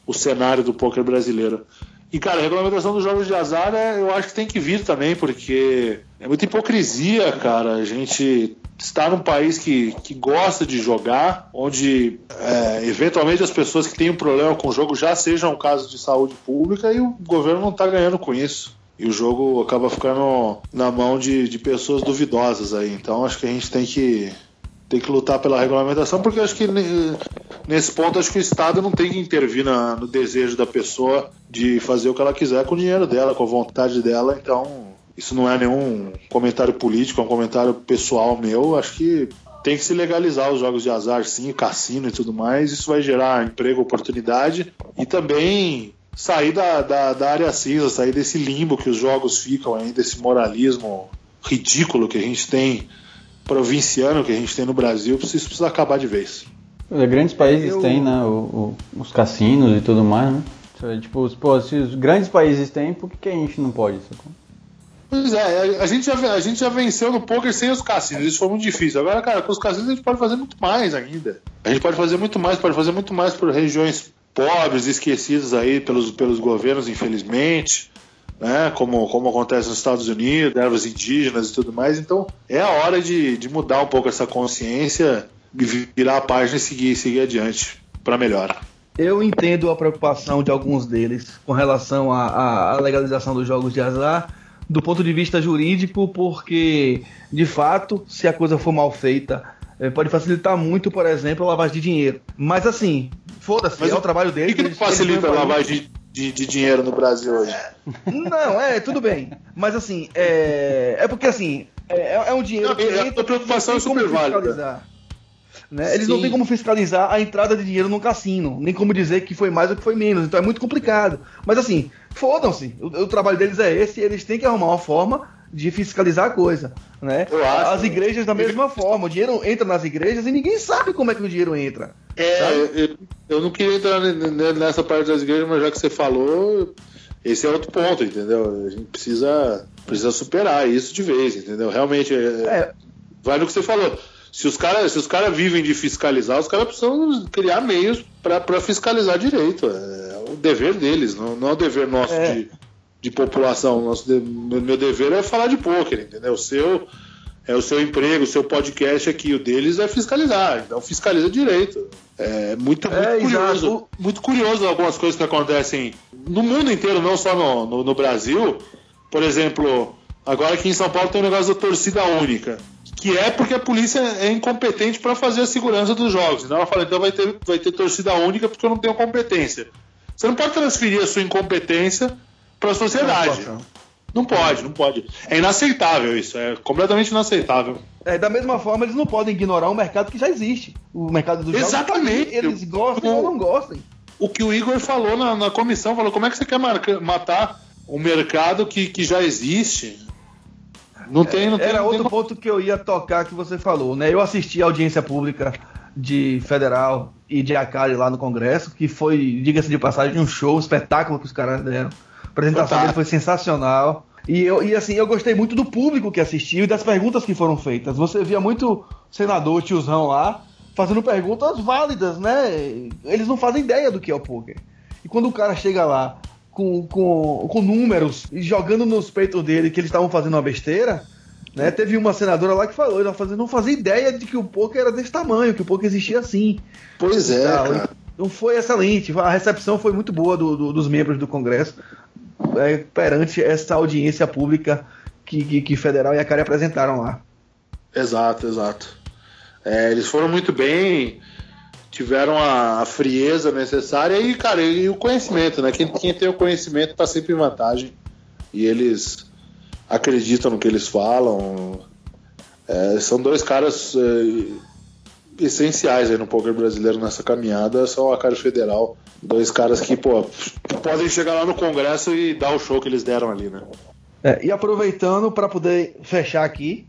[SPEAKER 3] o cenário do poker brasileiro. E, cara, a regulamentação dos jogos de azar, é, eu acho que tem que vir também, porque é muita hipocrisia, cara. A gente está num país que, que gosta de jogar, onde é, eventualmente as pessoas que têm um problema com o jogo já sejam um caso de saúde pública e o governo não está ganhando com isso. E o jogo acaba ficando na mão de, de pessoas duvidosas aí. Então acho que a gente tem que tem que lutar pela regulamentação, porque acho que nesse ponto acho que o Estado não tem que intervir na, no desejo da pessoa de fazer o que ela quiser com o dinheiro dela, com a vontade dela. Então, isso não é nenhum comentário político, é um comentário pessoal meu. Acho que tem que se legalizar os jogos de azar, sim, cassino e tudo mais. Isso vai gerar emprego, oportunidade e também sair da, da, da área cinza, sair desse limbo que os jogos ficam aí, desse moralismo ridículo que a gente tem provinciano que a gente tem no Brasil, isso precisa acabar de vez.
[SPEAKER 2] É, grandes países eu... têm, né? O, o, os cassinos e tudo mais, né? Tipo, pô, se os grandes países têm, por que, que a gente não pode?
[SPEAKER 3] Pois é, a gente, já, a gente já venceu no poker sem os cassinos, isso foi muito difícil. Agora, cara, com os cassinos a gente pode fazer muito mais ainda. A gente pode fazer muito mais, pode fazer muito mais por regiões pobres, esquecidas aí pelos, pelos governos, infelizmente né, como, como acontece nos Estados Unidos, ervas indígenas e tudo mais. Então é a hora de, de mudar um pouco essa consciência, virar a página e seguir, seguir adiante para melhor.
[SPEAKER 1] Eu entendo a preocupação de alguns deles com relação à, legalização dos jogos de azar do ponto de vista jurídico, porque de fato, se a coisa for mal feita, eh, pode facilitar muito, por exemplo, a lavagem de dinheiro. Mas assim, foda-se, é o trabalho deles.
[SPEAKER 3] O que, que facilita a lavagem de de, de dinheiro no Brasil hoje.
[SPEAKER 1] Não, é, tudo bem. Mas assim, é, é porque assim, é, é um dinheiro que
[SPEAKER 3] é, entra, a preocupação é super válida.
[SPEAKER 1] Né? Eles Sim. não têm como fiscalizar a entrada de dinheiro no cassino, nem como dizer que foi mais ou que foi menos. Então é muito complicado. Mas assim, fodam-se. O, o, trabalho deles é esse, e eles têm que arrumar uma forma de fiscalizar a coisa. Né? As igrejas da mesma forma. O dinheiro entra nas igrejas e ninguém sabe como é que o dinheiro entra.
[SPEAKER 3] É, eu, eu, não queria entrar nessa parte das igrejas, mas já que você falou, esse é outro ponto, entendeu? A gente precisa, precisa superar isso de vez, entendeu? Realmente, é, é. vai no que você falou. Se os caras cara vivem de fiscalizar, os caras precisam criar meios para fiscalizar direito. É o dever deles, não, não é o dever nosso é. de, de população. Nosso meu dever é falar de pôquer, entendeu? O seu é o seu emprego, o seu podcast aqui, o deles é fiscalizar. Então fiscaliza direito. É muito, muito é, curioso. Exato. Muito curioso algumas coisas que acontecem no mundo inteiro, não só no, no, no, Brasil. Por exemplo, agora aqui em São Paulo tem um negócio da torcida única. Que é porque a polícia é incompetente para fazer a segurança dos jogos. Então ela fala, então vai ter, vai ter torcida única porque eu não tenho competência. Você não pode transferir a sua incompetência para a sociedade. Não, pode, não pode. É inaceitável isso, é completamente inaceitável.
[SPEAKER 1] É, da mesma forma, eles não podem ignorar um mercado que já existe. O mercado dos
[SPEAKER 3] Exatamente.
[SPEAKER 1] jogos. Eles gostem ou não gostem.
[SPEAKER 3] O que o Igor falou na, na comissão, falou, como é que você quer marcar, matar um mercado que, que já existe?
[SPEAKER 1] Não tem, não tem. Era não outro tem... ponto que eu ia tocar que você falou, né? Eu assisti a audiência pública de federal e de Acari lá no Congresso, que foi, diga-se de passagem, um show, um espetáculo que os caras deram. A apresentação dele foi sensacional. E, eu, e assim, eu gostei muito do público que assistiu e das perguntas que foram feitas. Você via muito senador, tiozão lá, fazendo perguntas válidas, né? Eles não fazem ideia do que é o poker. E quando o cara chega lá com, com, com números e jogando nos peitos dele que eles estavam fazendo uma besteira, né? Teve uma senadora lá que falou, ela não fazia ideia de que o poker era desse tamanho, que o poker existia assim.
[SPEAKER 3] Pois é, cara.
[SPEAKER 1] Não foi excelente, a recepção foi muito boa do, do, dos membros do Congresso é, perante essa audiência pública que, que, que Federal e a CARI apresentaram lá.
[SPEAKER 3] Exato, exato. É, eles foram muito bem, tiveram a, a, frieza necessária e, cara, e o conhecimento, né? Quem, quem tem o conhecimento está sempre em vantagem. E eles acreditam no que eles falam. É, são dois caras é, essenciais aí no poker brasileiro nessa caminhada, são a Caro Federal Dois caras que, pô, podem chegar lá no Congresso e dar o show que eles deram ali, né?
[SPEAKER 1] É, e aproveitando para poder fechar aqui,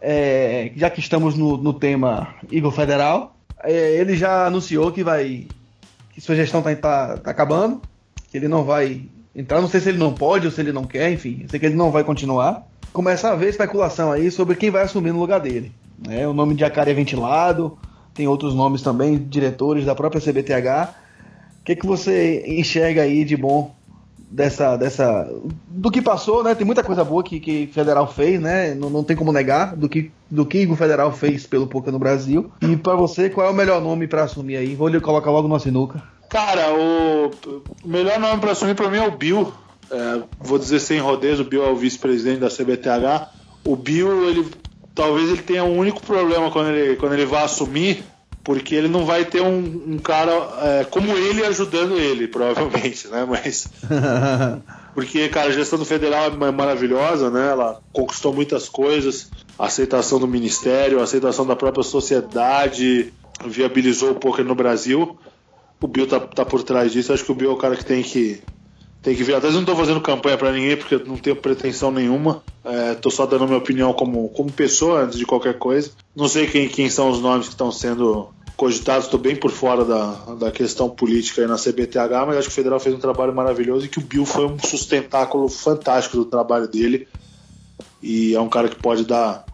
[SPEAKER 1] é, já que estamos no, no tema Igor Federal, é, ele já anunciou que vai. que sua gestão tá, tá, tá, acabando, que ele não vai entrar. Não sei se ele não pode ou se ele não quer, enfim, sei que ele não vai continuar. Começa a haver especulação aí sobre quem vai assumir no lugar dele. Né? O nome de Acari é ventilado, tem outros nomes também, diretores da própria CBTH. O que, que você enxerga aí de bom dessa, dessa. Do que passou, né? Tem muita coisa boa que, que Federal fez, né? Não, não tem como negar do que, do que o Federal fez pelo Poker no Brasil. E para você, qual é o melhor nome para assumir aí? Vou lhe colocar logo no sinuca.
[SPEAKER 3] Cara, o, o melhor nome para assumir para mim é o Bill. É, vou dizer sem rodeios, o Bill é o vice-presidente da CBTH. O Bill, ele talvez ele tenha um único problema quando ele, quando ele vai assumir, porque ele não vai ter um, um cara é, como ele ajudando ele, provavelmente, né? Mas. [laughs] porque, cara, a gestão do federal é maravilhosa, né? Ela conquistou muitas coisas, a aceitação do ministério, a aceitação da própria sociedade, viabilizou o poker no Brasil. O Bill tá, tá por trás disso. Acho que o Bill é o cara que tem que tem que vir atrás. Eu não estou fazendo campanha para ninguém porque eu não tenho pretensão nenhuma. Estou é, só dando minha opinião como, como pessoa antes de qualquer coisa. Não sei quem, quem são os nomes que estão sendo cogitados, estou bem por fora da, da questão política aí na CBTH, mas acho que o Federal fez um trabalho maravilhoso e que o Bill foi um sustentáculo fantástico do trabalho dele. E é um cara que pode dar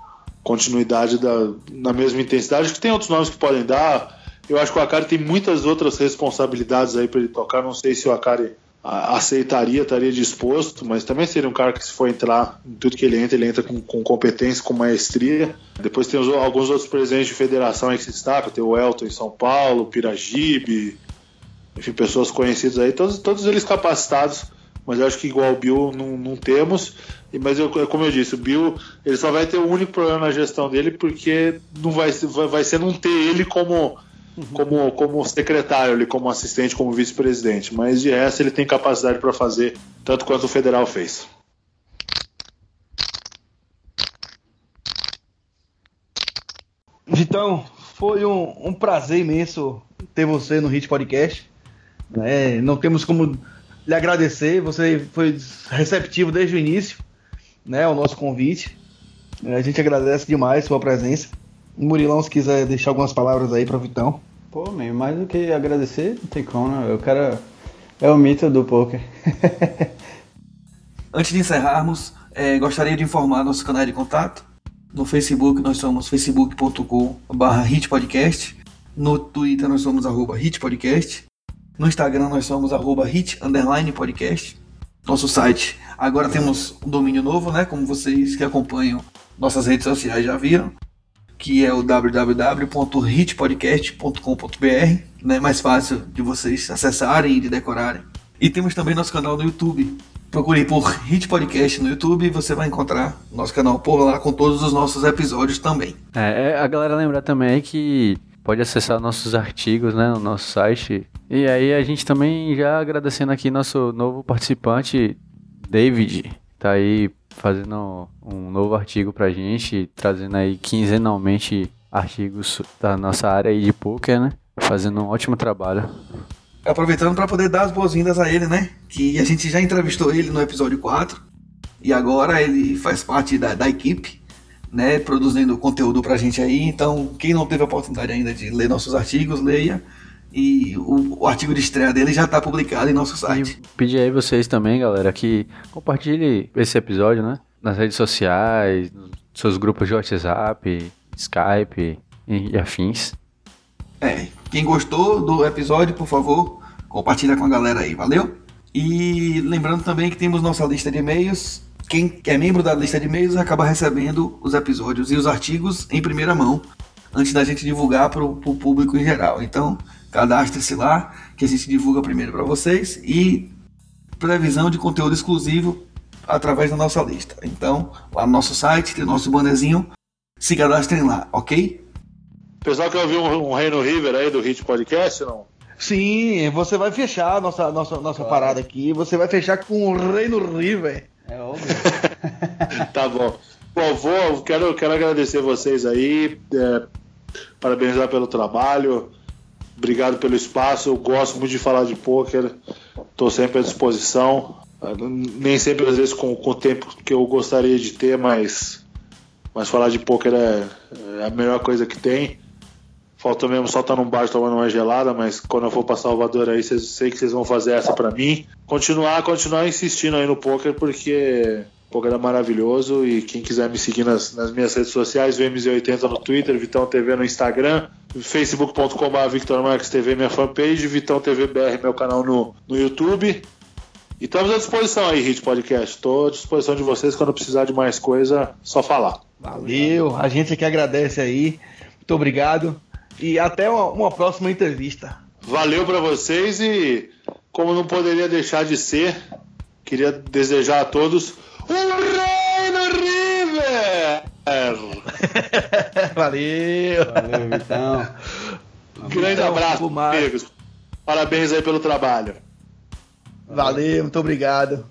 [SPEAKER 3] continuidade da, na mesma intensidade. Acho que tem outros nomes que podem dar. Eu acho que o Akari tem muitas outras responsabilidades aí para ele tocar. Não sei se o Akari aceitaria, estaria disposto, mas também seria um cara que se for entrar em tudo que ele entra, ele entra com, com competência, com maestria. Depois tem os, alguns outros presidentes de federação aí que se destacam, tem o Elton em São Paulo, Piragibe, enfim, pessoas conhecidas aí, todos, todos eles capacitados, mas eu acho que igual o Bill não, não temos. Mas eu, como eu disse, o Bill ele só vai ter o um único problema na gestão dele porque não vai, vai, vai ser não ter ele como como, como secretário, ali, como assistente, como vice-presidente. Mas de resto ele tem capacidade para fazer tanto quanto o federal fez.
[SPEAKER 1] Vitão, foi um, um, prazer imenso ter você no Hit Podcast. É, não temos como lhe agradecer, você foi receptivo desde o início né, ao nosso convite. A gente agradece demais sua presença. Murilão, se quiser deixar algumas palavras aí para o Vitão.
[SPEAKER 2] Pô, meio mais do que agradecer, não tem como, né? O cara é o mito do poker. [laughs]
[SPEAKER 1] Antes de encerrarmos, é, gostaria de informar nosso canal de contato. No Facebook nós somos facebook.com.br hitpodcast. No Twitter nós somos arroba hitpodcast. No Instagram nós somos arroba hit underline podcast. Nosso site. Agora temos um domínio novo, né? Como vocês que acompanham nossas redes sociais já viram que é o www.hitpodcast.com.br, né? Mais fácil de vocês acessarem e de decorarem. E temos também nosso canal no YouTube. Procure por Hit Podcast no YouTube e você vai encontrar nosso canal por lá com todos os nossos episódios também.
[SPEAKER 2] É, é a galera lembrar também que pode acessar nossos artigos né, no nosso site. E aí a gente também já agradecendo aqui nosso novo participante, David, tá aí fazendo um novo artigo pra gente, trazendo aí quinzenalmente artigos da nossa área aí de poker, né? Fazendo um ótimo trabalho.
[SPEAKER 1] Aproveitando para poder dar as boas-vindas a ele, né? Que a gente já entrevistou ele no episódio 4 e agora ele faz parte da, da equipe, né? Produzindo conteúdo pra gente aí. Então, quem não teve a oportunidade ainda de ler nossos artigos, leia. E o, o artigo de estreia dele já está publicado em nosso site.
[SPEAKER 2] E pedir aí vocês também, galera, que compartilhe esse episódio, né? Nas redes sociais, nos seus grupos de WhatsApp, Skype e, e afins.
[SPEAKER 1] É, quem gostou do episódio, por favor, compartilha com a galera aí, valeu? E lembrando também que temos nossa lista de e-mails. Quem é membro da lista de e-mails acaba recebendo os episódios e os artigos em primeira mão, antes da gente divulgar para o público em geral. Então, cadastre-se lá, que a gente divulga primeiro para vocês e previsão de conteúdo exclusivo através da nossa lista. Então, lá no nosso site, tem o nosso bonezinho, se cadastrem lá, ok?
[SPEAKER 3] Pessoal quer ouvir um, um Reino River aí do Hit Podcast, não?
[SPEAKER 1] Sim, você vai fechar a nossa, nossa, nossa parada aqui, você vai fechar com o Reino River.
[SPEAKER 2] É óbvio. [laughs]
[SPEAKER 3] tá bom. Bom, vou, quero, quero agradecer vocês aí, é, parabenizar pelo trabalho, obrigado pelo espaço, eu gosto muito de falar de pôquer, estou sempre à disposição, nem sempre às vezes com, com o tempo que eu gostaria de ter, mas, mas falar de pôquer é, é a melhor coisa que tem. Falta mesmo só estar num bar tomando uma gelada, mas quando eu for para Salvador aí, cês, sei que vocês vão fazer essa para mim. Continuar, continuar insistindo aí no poker, porque o poker é maravilhoso e quem quiser me seguir nas, nas minhas redes sociais, VMZ80 no Twitter, Vitão TV no Instagram, facebook.com.br Victor Marques TV, minha fanpage, Vitão TV BR, meu canal no, no YouTube. E estamos à disposição aí, Hit Podcast. Estou à disposição de vocês quando precisar de mais coisa, só falar.
[SPEAKER 1] Valeu, a gente que agradece aí. Muito obrigado e até uma, uma próxima entrevista.
[SPEAKER 3] Valeu para vocês e, como não poderia deixar de ser, queria desejar a todos um Reino River! [laughs]
[SPEAKER 1] Valeu!
[SPEAKER 2] Valeu, Vitão.
[SPEAKER 3] Grande
[SPEAKER 1] Então,
[SPEAKER 3] abraço, amigos. Parabéns aí pelo trabalho.
[SPEAKER 1] Valeu, muito obrigado.